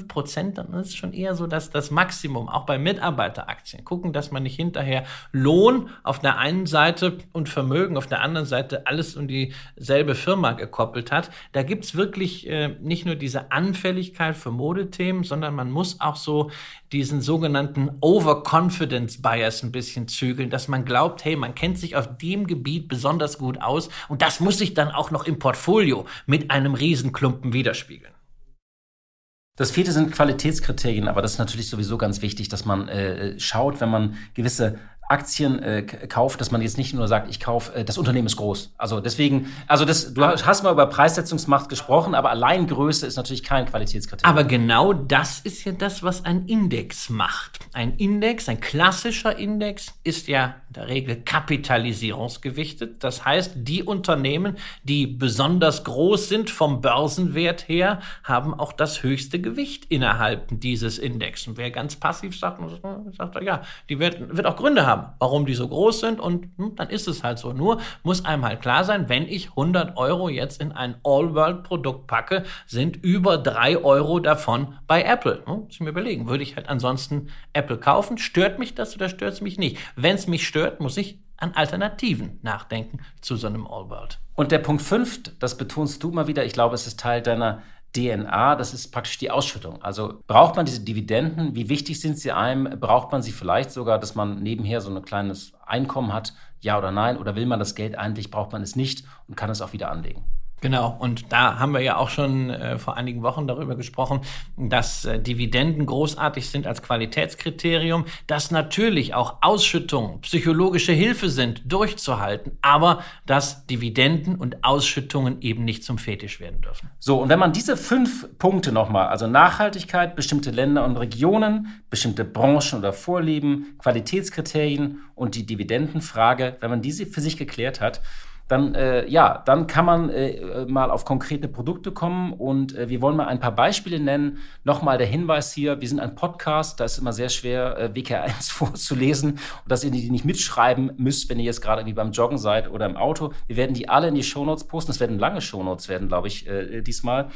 Prozent, dann ist schon eher so das, das Maximum, auch bei Mitarbeiteraktien. Gucken, dass man nicht hinterher Lohn auf der einen Seite und Vermögen auf der anderen Seite alles um dieselbe Firma gekoppelt hat. Da gibt's wirklich äh, nicht nur diese Anfälligkeit für Modethemen, sondern man muss auch so diesen sogenannten Overconfidence Bias ein bisschen zügeln, dass man glaubt, hey, man kennt sich auf dem Gebiet besonders gut aus und das muss sich dann auch noch im Portfolio mit einem Riesenklumpen widerspiegeln. Das vierte sind Qualitätskriterien, aber das ist natürlich sowieso ganz wichtig, dass man äh, schaut, wenn man gewisse Aktien äh, kauft, dass man jetzt nicht nur sagt, ich kaufe, äh, das Unternehmen ist groß. Also deswegen, also das, du hast mal über Preissetzungsmacht gesprochen, aber allein Größe ist natürlich kein Qualitätskriterium. Aber genau das ist ja das, was ein Index macht. Ein Index, ein klassischer Index, ist ja in der Regel kapitalisierungsgewichtet. Das heißt, die Unternehmen, die besonders groß sind vom Börsenwert her, haben auch das höchste Gewicht innerhalb dieses Index. Und wer ganz passiv sagt, sagt ja, die wird, wird auch Gründe haben haben, warum die so groß sind und hm, dann ist es halt so. Nur muss einem halt klar sein, wenn ich 100 Euro jetzt in ein All-World-Produkt packe, sind über 3 Euro davon bei Apple. Hm, muss ich mir überlegen, würde ich halt ansonsten Apple kaufen? Stört mich das oder stört es mich nicht? Wenn es mich stört, muss ich an Alternativen nachdenken zu so einem All-World. Und der Punkt 5, das betonst du mal wieder, ich glaube, es ist Teil deiner DNA, das ist praktisch die Ausschüttung. Also braucht man diese Dividenden? Wie wichtig sind sie einem? Braucht man sie vielleicht sogar, dass man nebenher so ein kleines Einkommen hat? Ja oder nein? Oder will man das Geld eigentlich, braucht man es nicht und kann es auch wieder anlegen? Genau, und da haben wir ja auch schon äh, vor einigen Wochen darüber gesprochen, dass äh, Dividenden großartig sind als Qualitätskriterium, dass natürlich auch Ausschüttungen psychologische Hilfe sind, durchzuhalten, aber dass Dividenden und Ausschüttungen eben nicht zum Fetisch werden dürfen. So, und wenn man diese fünf Punkte nochmal, also Nachhaltigkeit, bestimmte Länder und Regionen, bestimmte Branchen oder Vorlieben, Qualitätskriterien und die Dividendenfrage, wenn man diese für sich geklärt hat, dann, äh, ja, dann kann man äh, mal auf konkrete Produkte kommen und äh, wir wollen mal ein paar Beispiele nennen. Nochmal der Hinweis hier, wir sind ein Podcast, da ist immer sehr schwer, äh, WK1 vorzulesen und dass ihr die nicht mitschreiben müsst, wenn ihr jetzt gerade irgendwie beim Joggen seid oder im Auto. Wir werden die alle in die Shownotes posten. Das werden lange Shownotes werden, glaube ich, äh, diesmal.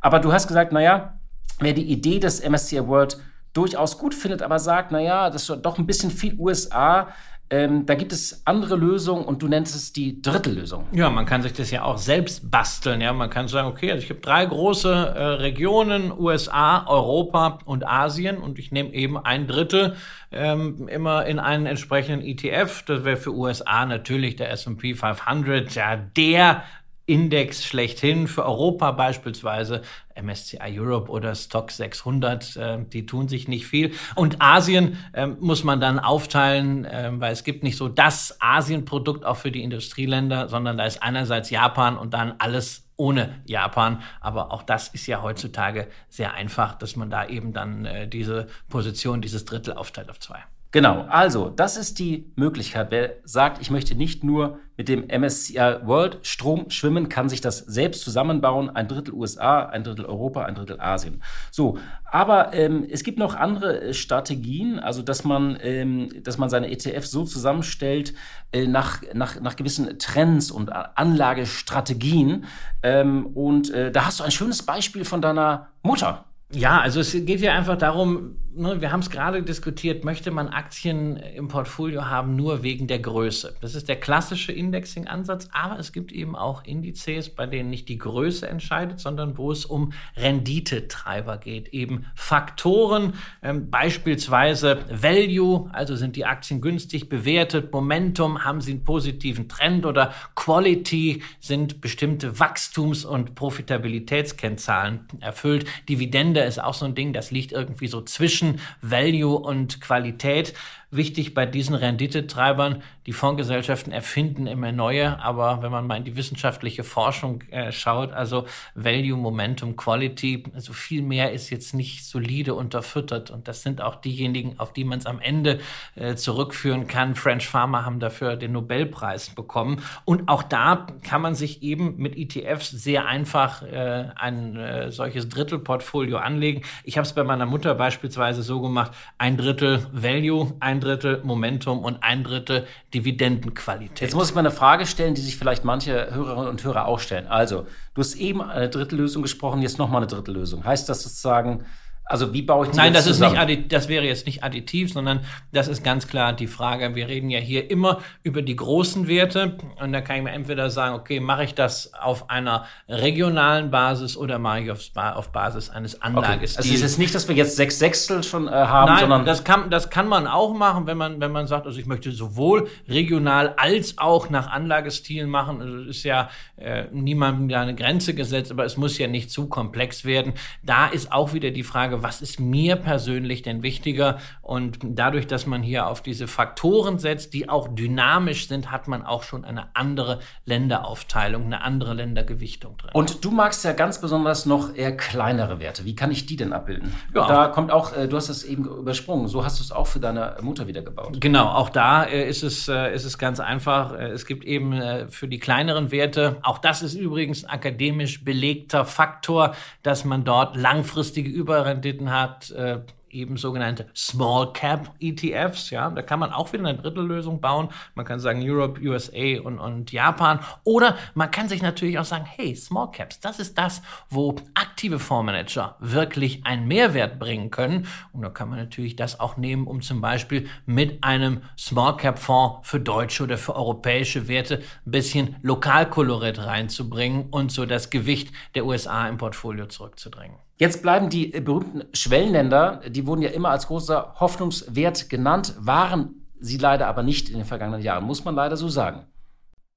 Aber du hast gesagt, naja, wer die Idee des MSCI World durchaus gut findet, aber sagt, naja, das ist doch ein bisschen viel USA, ähm, da gibt es andere Lösungen und du nennst es die Drittellösung. Ja, man kann sich das ja auch selbst basteln. Ja, man kann sagen, okay, also ich habe drei große äh, Regionen: USA, Europa und Asien, und ich nehme eben ein Drittel ähm, immer in einen entsprechenden ETF. Das wäre für USA natürlich der S&P 500, ja der Index schlechthin für Europa beispielsweise, MSCI Europe oder Stock 600, äh, die tun sich nicht viel. Und Asien äh, muss man dann aufteilen, äh, weil es gibt nicht so das Asienprodukt auch für die Industrieländer, sondern da ist einerseits Japan und dann alles ohne Japan. Aber auch das ist ja heutzutage sehr einfach, dass man da eben dann äh, diese Position, dieses Drittel aufteilt auf zwei. Genau, also das ist die Möglichkeit. Wer sagt, ich möchte nicht nur mit dem MSCI World Strom schwimmen, kann sich das selbst zusammenbauen. Ein Drittel USA, ein Drittel Europa, ein Drittel Asien. So, aber ähm, es gibt noch andere äh, Strategien, also dass man, ähm, dass man seine ETF so zusammenstellt äh, nach, nach, nach gewissen Trends und Anlagestrategien. Ähm, und äh, da hast du ein schönes Beispiel von deiner Mutter. Ja, also es geht ja einfach darum, ne, wir haben es gerade diskutiert, möchte man Aktien im Portfolio haben nur wegen der Größe. Das ist der klassische Indexing-Ansatz, aber es gibt eben auch Indizes, bei denen nicht die Größe entscheidet, sondern wo es um Renditetreiber geht, eben Faktoren, ähm, beispielsweise Value, also sind die Aktien günstig bewertet, Momentum, haben sie einen positiven Trend oder Quality, sind bestimmte Wachstums- und Profitabilitätskennzahlen erfüllt. Dividende ist auch so ein Ding, das liegt irgendwie so zwischen zwischen Value und Qualität wichtig bei diesen Renditetreibern. Die Fondsgesellschaften erfinden immer neue, aber wenn man mal in die wissenschaftliche Forschung äh, schaut, also Value, Momentum, Quality, also viel mehr ist jetzt nicht solide unterfüttert. Und das sind auch diejenigen, auf die man es am Ende äh, zurückführen kann. French Pharma haben dafür den Nobelpreis bekommen. Und auch da kann man sich eben mit ETFs sehr einfach äh, ein äh, solches Drittelportfolio anlegen. Ich habe es bei meiner Mutter beispielsweise so gemacht, ein Drittel Value, ein ein Drittel Momentum und ein Drittel Dividendenqualität. Jetzt muss ich mal eine Frage stellen, die sich vielleicht manche Hörerinnen und Hörer auch stellen. Also, du hast eben eine Drittellösung gesprochen, jetzt nochmal eine Drittellösung. Heißt das sozusagen, also wie baue ich die Nein, das zusammen? ist nicht das wäre jetzt nicht additiv, sondern das ist ganz klar die Frage. Wir reden ja hier immer über die großen Werte und da kann ich mir entweder sagen, okay, mache ich das auf einer regionalen Basis oder mache ich auf, auf Basis eines Anlagestils. Okay. Also es ist nicht, dass wir jetzt sechs Sechstel schon äh, haben, Nein, sondern das kann das kann man auch machen, wenn man wenn man sagt, also ich möchte sowohl regional als auch nach Anlagestilen machen. Also ist ja äh, niemandem da eine Grenze gesetzt, aber es muss ja nicht zu komplex werden. Da ist auch wieder die Frage was ist mir persönlich denn wichtiger? Und dadurch, dass man hier auf diese Faktoren setzt, die auch dynamisch sind, hat man auch schon eine andere Länderaufteilung, eine andere Ländergewichtung drin. Und du magst ja ganz besonders noch eher kleinere Werte. Wie kann ich die denn abbilden? Ja. Da kommt auch, äh, du hast das eben übersprungen, so hast du es auch für deine Mutter wieder gebaut. Genau, auch da äh, ist, es, äh, ist es ganz einfach. Es gibt eben für die kleineren Werte, auch das ist übrigens ein akademisch belegter Faktor, dass man dort langfristige Überrendite Krediten hat, äh, eben sogenannte Small Cap ETFs. Ja, da kann man auch wieder eine Drittellösung bauen. Man kann sagen Europe, USA und, und Japan. Oder man kann sich natürlich auch sagen, hey, Small Caps, das ist das, wo aktive Fondsmanager wirklich einen Mehrwert bringen können. Und da kann man natürlich das auch nehmen, um zum Beispiel mit einem Small Cap Fonds für deutsche oder für europäische Werte ein bisschen Lokalkolorit reinzubringen und so das Gewicht der USA im Portfolio zurückzudrängen. Jetzt bleiben die berühmten Schwellenländer, die wurden ja immer als großer Hoffnungswert genannt, waren sie leider aber nicht in den vergangenen Jahren, muss man leider so sagen.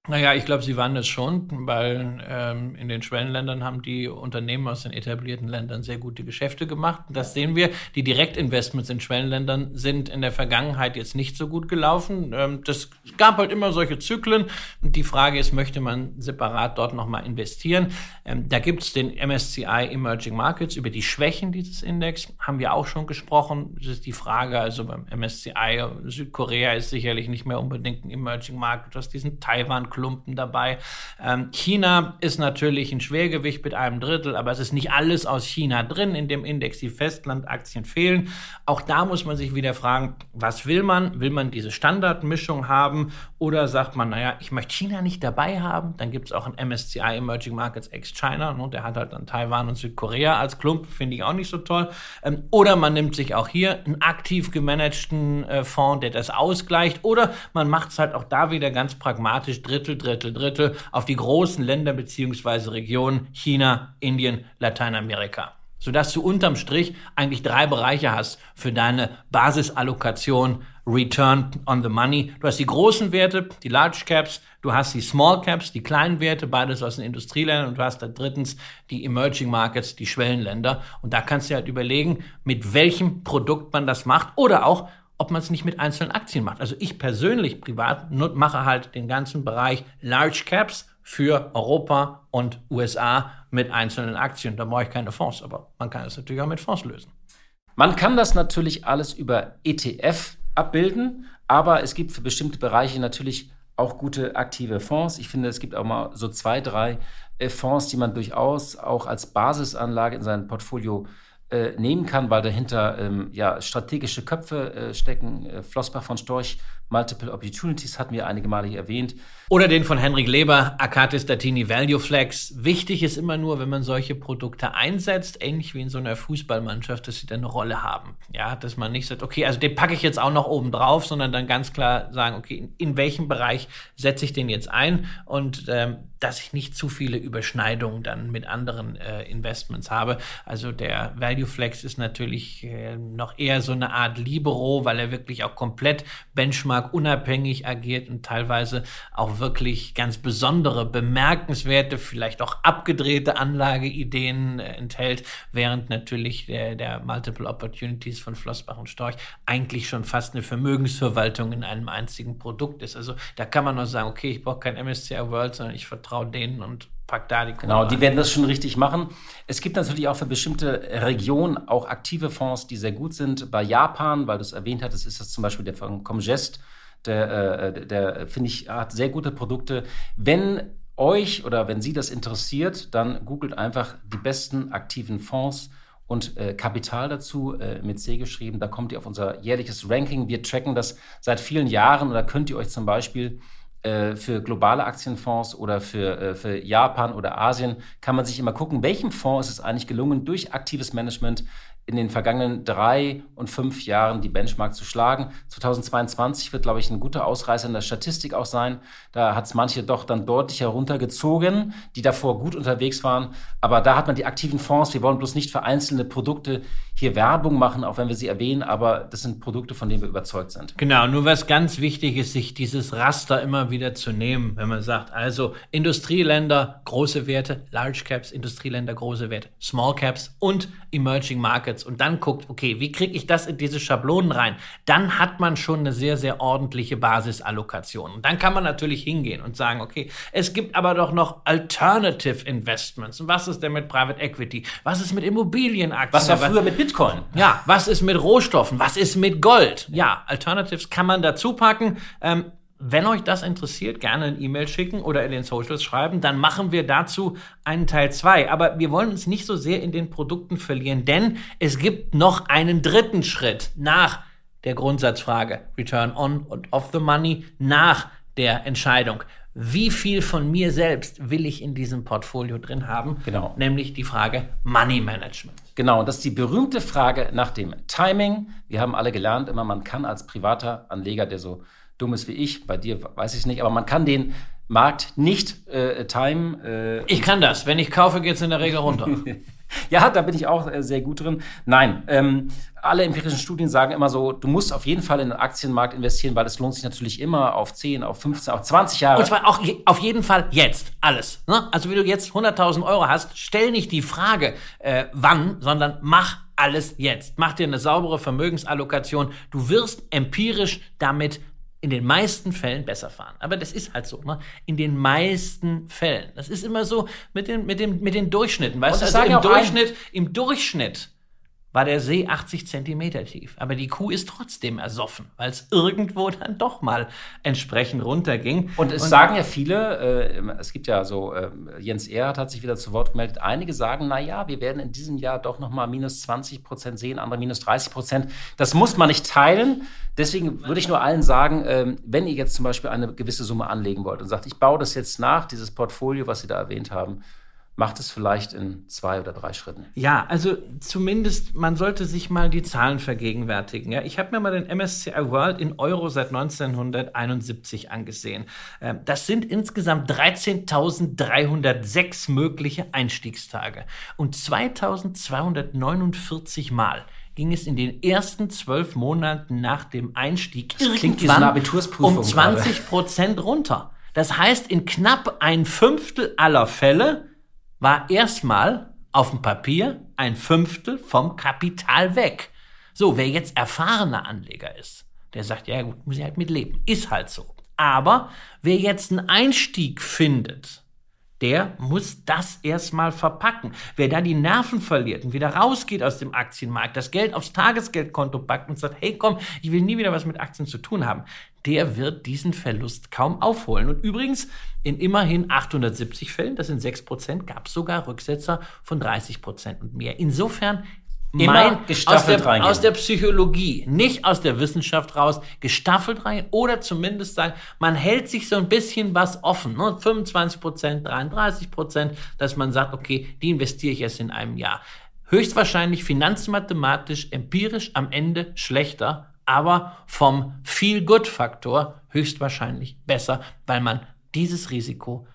Naja, ich glaube, sie waren es schon, weil ähm, in den Schwellenländern haben die Unternehmen aus den etablierten Ländern sehr gute Geschäfte gemacht. Das sehen wir. Die Direktinvestments in Schwellenländern sind in der Vergangenheit jetzt nicht so gut gelaufen. Ähm, das gab halt immer solche Zyklen. Und die Frage ist, möchte man separat dort nochmal investieren? Ähm, da gibt es den MSCI Emerging Markets. Über die Schwächen dieses Index haben wir auch schon gesprochen. Das ist die Frage, also beim MSCI Südkorea ist sicherlich nicht mehr unbedingt ein Emerging Market. Du hast diesen Taiwan Klumpen dabei. Ähm, China ist natürlich ein Schwergewicht mit einem Drittel, aber es ist nicht alles aus China drin in dem Index. Die Festlandaktien fehlen. Auch da muss man sich wieder fragen, was will man? Will man diese Standardmischung haben oder sagt man, naja, ich möchte China nicht dabei haben? Dann gibt es auch ein MSCI Emerging Markets ex China. Ne? Der hat halt dann Taiwan und Südkorea als Klump, finde ich auch nicht so toll. Ähm, oder man nimmt sich auch hier einen aktiv gemanagten äh, Fonds, der das ausgleicht. Oder man macht es halt auch da wieder ganz pragmatisch, Drittel Drittel, Drittel, Drittel auf die großen Länder bzw. Regionen China, Indien, Lateinamerika. Sodass du unterm Strich eigentlich drei Bereiche hast für deine Basisallokation Return on the Money. Du hast die großen Werte, die Large Caps, du hast die Small Caps, die kleinen Werte, beides aus den Industrieländern und du hast da drittens die Emerging Markets, die Schwellenländer. Und da kannst du halt überlegen, mit welchem Produkt man das macht oder auch, ob man es nicht mit einzelnen Aktien macht. Also ich persönlich privat mache halt den ganzen Bereich Large Caps für Europa und USA mit einzelnen Aktien. Da brauche ich keine Fonds, aber man kann es natürlich auch mit Fonds lösen. Man kann das natürlich alles über ETF abbilden, aber es gibt für bestimmte Bereiche natürlich auch gute aktive Fonds. Ich finde, es gibt auch mal so zwei, drei äh, Fonds, die man durchaus auch als Basisanlage in sein Portfolio äh, nehmen kann, weil dahinter ähm, ja, strategische Köpfe äh, stecken. Äh, Flossbach von Storch, Multiple Opportunities hatten wir einige Male hier erwähnt. Oder den von Henrik Leber, Akatis Datini Value Flex. Wichtig ist immer nur, wenn man solche Produkte einsetzt, ähnlich wie in so einer Fußballmannschaft, dass sie dann eine Rolle haben. Ja, dass man nicht sagt, okay, also den packe ich jetzt auch noch oben drauf, sondern dann ganz klar sagen, okay, in, in welchem Bereich setze ich den jetzt ein und ähm, dass ich nicht zu viele Überschneidungen dann mit anderen äh, Investments habe. Also der Value Flex ist natürlich äh, noch eher so eine Art Libero, weil er wirklich auch komplett Benchmark unabhängig agiert und teilweise auch wirklich ganz besondere, bemerkenswerte, vielleicht auch abgedrehte Anlageideen äh, enthält, während natürlich der, der Multiple Opportunities von Flossbach und Storch eigentlich schon fast eine Vermögensverwaltung in einem einzigen Produkt ist. Also da kann man nur sagen, okay, ich brauche kein MSCI World, sondern ich vertraue denen und pack da die Kohle Genau, die werden das schon richtig machen. Es gibt natürlich auch für bestimmte Regionen auch aktive Fonds, die sehr gut sind. Bei Japan, weil du es erwähnt hattest, ist das zum Beispiel der von Comgest. Der, äh, der finde ich, hat sehr gute Produkte. Wenn euch oder wenn Sie das interessiert, dann googelt einfach die besten aktiven Fonds und äh, Kapital dazu äh, mit C geschrieben. Da kommt ihr auf unser jährliches Ranking. Wir tracken das seit vielen Jahren und da könnt ihr euch zum Beispiel äh, für globale Aktienfonds oder für, äh, für Japan oder Asien kann man sich immer gucken, welchem Fonds ist es eigentlich gelungen, durch aktives Management in den vergangenen drei und fünf Jahren die Benchmark zu schlagen. 2022 wird, glaube ich, ein guter Ausreißer in der Statistik auch sein. Da hat es manche doch dann deutlich heruntergezogen, die davor gut unterwegs waren. Aber da hat man die aktiven Fonds. Wir wollen bloß nicht für einzelne Produkte hier Werbung machen, auch wenn wir sie erwähnen, aber das sind Produkte, von denen wir überzeugt sind. Genau, nur was ganz wichtig ist, sich dieses Raster immer wieder zu nehmen, wenn man sagt, also Industrieländer, große Werte, Large Caps, Industrieländer, große Werte, Small Caps und Emerging Markets und dann guckt, okay, wie kriege ich das in diese Schablonen rein? Dann hat man schon eine sehr, sehr ordentliche Basisallokation. Und dann kann man natürlich hingehen und sagen, okay, es gibt aber doch noch Alternative Investments. Und was ist denn mit Private Equity? Was ist mit Immobilienaktien? Was war früher mit Bitcoin? Ja, was ist mit Rohstoffen? Was ist mit Gold? Ja, Alternatives kann man dazu packen. Ähm, wenn euch das interessiert, gerne ein E-Mail schicken oder in den Socials schreiben, dann machen wir dazu einen Teil 2. Aber wir wollen uns nicht so sehr in den Produkten verlieren, denn es gibt noch einen dritten Schritt nach der Grundsatzfrage Return on und off the money, nach der Entscheidung. Wie viel von mir selbst will ich in diesem Portfolio drin haben? Genau. Nämlich die Frage Money Management. Genau, das ist die berühmte Frage nach dem Timing. Wir haben alle gelernt, immer man kann als privater Anleger, der so dumm ist wie ich, bei dir weiß ich nicht, aber man kann den Markt nicht äh, timen. Äh, ich kann das. Wenn ich kaufe, geht es in der Regel runter. ja, da bin ich auch äh, sehr gut drin. Nein, ähm, alle empirischen Studien sagen immer so, du musst auf jeden Fall in den Aktienmarkt investieren, weil es lohnt sich natürlich immer auf 10, auf 15, auf 20 Jahre. Und zwar auch auf jeden Fall jetzt, alles. Ne? Also wenn du jetzt 100.000 Euro hast, stell nicht die Frage, äh, wann, sondern mach alles jetzt. Mach dir eine saubere Vermögensallokation. Du wirst empirisch damit in den meisten Fällen besser fahren. Aber das ist halt so, ne? In den meisten Fällen. Das ist immer so mit den, mit dem, mit den Durchschnitten. Weißt du, also im Durchschnitt, im Durchschnitt war der See 80 Zentimeter tief. Aber die Kuh ist trotzdem ersoffen, weil es irgendwo dann doch mal entsprechend runterging. Und es Und sagen ja viele, äh, es gibt ja so, äh, Jens Erhardt hat sich wieder zu Wort gemeldet, einige sagen, na ja, wir werden in diesem Jahr doch noch mal minus 20 Prozent sehen, andere minus 30 Prozent. Das muss man nicht teilen. Deswegen würde ich nur allen sagen, äh, wenn ihr jetzt zum Beispiel eine gewisse Summe anlegen wollt und sagt, ich baue das jetzt nach, dieses Portfolio, was Sie da erwähnt haben, macht es vielleicht in zwei oder drei Schritten. Ja, also zumindest man sollte sich mal die Zahlen vergegenwärtigen. Ja, ich habe mir mal den MSCI World in Euro seit 1971 angesehen. Ähm, das sind insgesamt 13.306 mögliche Einstiegstage und 2.249 Mal ging es in den ersten zwölf Monaten nach dem Einstieg das irgendwann um 20 Prozent runter. Das heißt, in knapp ein Fünftel aller Fälle war erstmal auf dem Papier ein Fünftel vom Kapital weg. So, wer jetzt erfahrener Anleger ist, der sagt, ja gut, muss ich halt mit leben. Ist halt so. Aber wer jetzt einen Einstieg findet, der muss das erstmal verpacken. Wer da die Nerven verliert und wieder rausgeht aus dem Aktienmarkt, das Geld aufs Tagesgeldkonto packt und sagt, hey komm, ich will nie wieder was mit Aktien zu tun haben, der wird diesen Verlust kaum aufholen. Und übrigens, in immerhin 870 Fällen, das sind 6 Prozent, gab es sogar Rücksetzer von 30 Prozent und mehr. Insofern mein, aus, der, aus der Psychologie, nicht aus der Wissenschaft raus, gestaffelt rein oder zumindest sagen, man hält sich so ein bisschen was offen, ne? 25 Prozent, 33 Prozent, dass man sagt, okay, die investiere ich erst in einem Jahr. Höchstwahrscheinlich finanzmathematisch, empirisch am Ende schlechter, aber vom Feel-Good-Faktor höchstwahrscheinlich besser, weil man dieses Risiko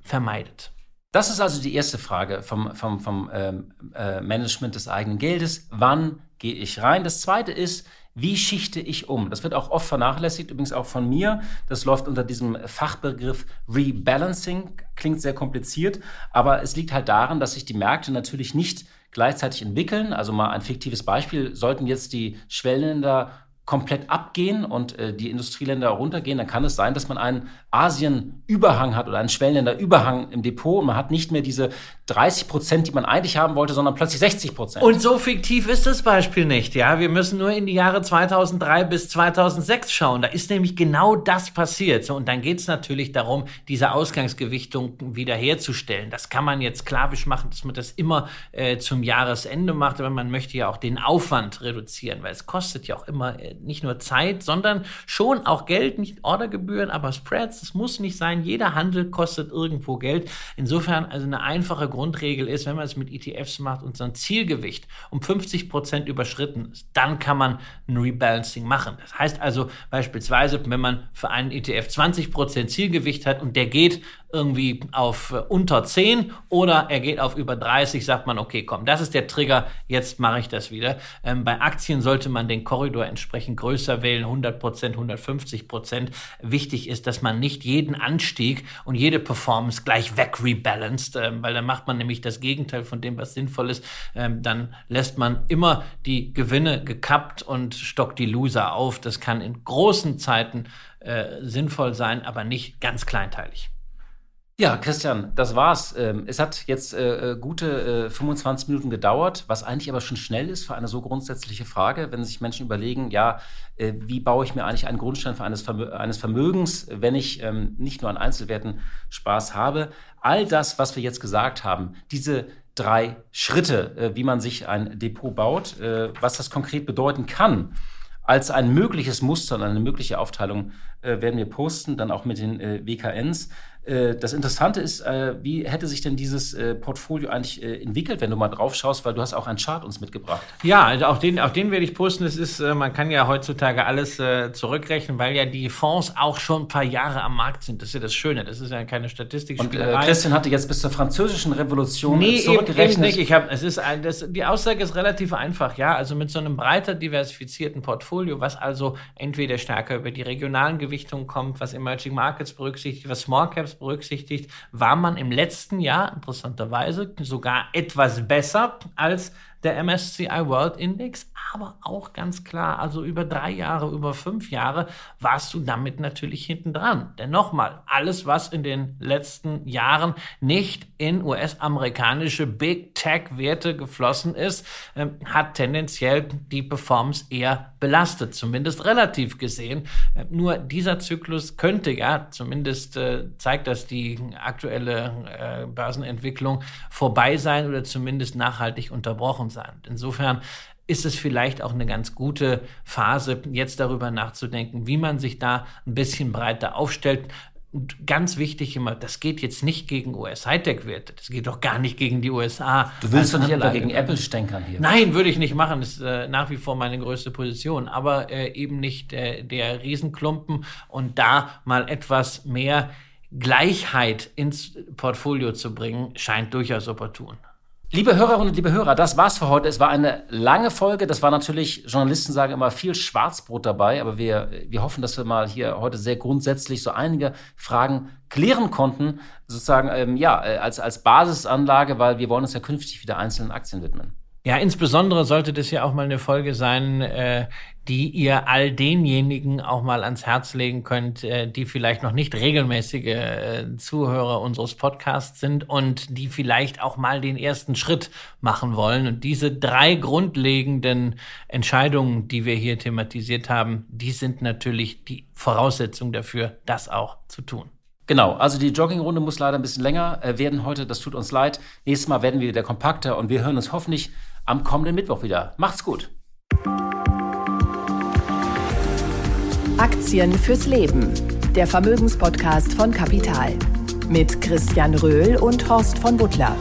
vermeidet. Das ist also die erste Frage vom, vom, vom ähm, äh, Management des eigenen Geldes. Wann gehe ich rein? Das zweite ist, wie schichte ich um? Das wird auch oft vernachlässigt, übrigens auch von mir. Das läuft unter diesem Fachbegriff Rebalancing. Klingt sehr kompliziert, aber es liegt halt daran, dass sich die Märkte natürlich nicht gleichzeitig entwickeln. Also mal ein fiktives Beispiel. Sollten jetzt die Schwellenländer komplett abgehen und äh, die Industrieländer runtergehen, dann kann es sein, dass man einen Asien-Überhang hat oder einen Schwellenländer-Überhang im Depot und man hat nicht mehr diese 30 Prozent, die man eigentlich haben wollte, sondern plötzlich 60 Prozent. Und so fiktiv ist das Beispiel nicht. Ja, wir müssen nur in die Jahre 2003 bis 2006 schauen. Da ist nämlich genau das passiert. So, und dann geht es natürlich darum, diese Ausgangsgewichtung wiederherzustellen. Das kann man jetzt sklavisch machen, dass man das immer äh, zum Jahresende macht, aber man möchte ja auch den Aufwand reduzieren, weil es kostet ja auch immer äh, nicht nur Zeit, sondern schon auch Geld, nicht Ordergebühren, aber Spreads. Das muss nicht sein. Jeder Handel kostet irgendwo Geld. Insofern also eine einfache Grundregel ist, wenn man es mit ETFs macht und sein Zielgewicht um 50 Prozent überschritten ist, dann kann man ein Rebalancing machen. Das heißt also beispielsweise, wenn man für einen ETF 20 Prozent Zielgewicht hat und der geht irgendwie auf äh, unter 10 oder er geht auf über 30, sagt man, okay, komm, das ist der Trigger, jetzt mache ich das wieder. Ähm, bei Aktien sollte man den Korridor entsprechend größer wählen, 100 Prozent, 150 Prozent. Wichtig ist, dass man nicht jeden Anstieg und jede Performance gleich weg rebalanced, ähm, weil dann macht man nämlich das Gegenteil von dem, was sinnvoll ist. Ähm, dann lässt man immer die Gewinne gekappt und stockt die Loser auf. Das kann in großen Zeiten äh, sinnvoll sein, aber nicht ganz kleinteilig. Ja, Christian, das war's. Ähm, es hat jetzt äh, äh gute äh, 25 Minuten gedauert, was eigentlich aber schon schnell ist für eine so grundsätzliche Frage, wenn sich Menschen überlegen, ja, äh, wie baue ich mir eigentlich einen Grundstein für eines, Vermö eines Vermögens, wenn ich ähm, nicht nur an Einzelwerten Spaß habe. All das, was wir jetzt gesagt haben, diese drei Schritte, äh, wie man sich ein Depot baut, äh, was das konkret bedeuten kann, als ein mögliches Muster und eine mögliche Aufteilung werden wir posten, dann auch mit den WKNs. Äh, das Interessante ist, äh, wie hätte sich denn dieses äh, Portfolio eigentlich entwickelt, wenn du mal drauf schaust, weil du hast auch einen Chart uns mitgebracht. Ja, also auch den, auch den werde ich posten. Es ist, man kann ja heutzutage alles zurückrechnen, weil ja die Fonds auch schon ein paar Jahre am Markt sind. Das ist ja das Schöne. Das ist ja keine Statistik. Und äh, Christian hatte jetzt bis zur französischen Revolution nee, zurückgerechnet. Eben nicht. Ich hab, es ist ein, das, die Aussage ist relativ einfach. Ja, also mit so einem breiter diversifizierten Portfolio, was also entweder stärker über die regionalen Gewichtungen kommt, was Emerging Markets berücksichtigt, was Small Caps berücksichtigt, war man im letzten Jahr interessanterweise sogar etwas besser als der MSCI World Index, aber auch ganz klar, also über drei Jahre, über fünf Jahre warst du damit natürlich hinten dran. Denn nochmal, alles, was in den letzten Jahren nicht in US-amerikanische Big Tech-Werte geflossen ist, äh, hat tendenziell die Performance eher belastet, zumindest relativ gesehen. Äh, nur dieser Zyklus könnte ja, zumindest äh, zeigt das die aktuelle äh, Börsenentwicklung, vorbei sein oder zumindest nachhaltig unterbrochen sein. Insofern ist es vielleicht auch eine ganz gute Phase, jetzt darüber nachzudenken, wie man sich da ein bisschen breiter aufstellt. Und ganz wichtig immer, das geht jetzt nicht gegen US-Hightech-Werte. Das geht doch gar nicht gegen die USA. Du willst doch nicht gegen Apple stänkern hier. Nein, würde ich nicht machen. Das ist äh, nach wie vor meine größte Position. Aber äh, eben nicht äh, der Riesenklumpen und da mal etwas mehr Gleichheit ins Portfolio zu bringen, scheint durchaus opportun. Liebe Hörerinnen und liebe Hörer, das war's für heute. Es war eine lange Folge. Das war natürlich, Journalisten sagen immer viel Schwarzbrot dabei, aber wir, wir hoffen, dass wir mal hier heute sehr grundsätzlich so einige Fragen klären konnten, sozusagen ähm, ja, äh, als, als Basisanlage, weil wir wollen uns ja künftig wieder einzelnen Aktien widmen. Ja, insbesondere sollte das ja auch mal eine Folge sein, äh, die ihr all denjenigen auch mal ans Herz legen könnt, äh, die vielleicht noch nicht regelmäßige äh, Zuhörer unseres Podcasts sind und die vielleicht auch mal den ersten Schritt machen wollen. Und diese drei grundlegenden Entscheidungen, die wir hier thematisiert haben, die sind natürlich die Voraussetzung dafür, das auch zu tun. Genau, also die Joggingrunde muss leider ein bisschen länger äh, werden heute. Das tut uns leid. Nächstes Mal werden wir wieder kompakter und wir hören uns hoffentlich am kommenden Mittwoch wieder. Macht's gut. Aktien fürs Leben. Der Vermögenspodcast von Kapital. Mit Christian Röhl und Horst von Butler.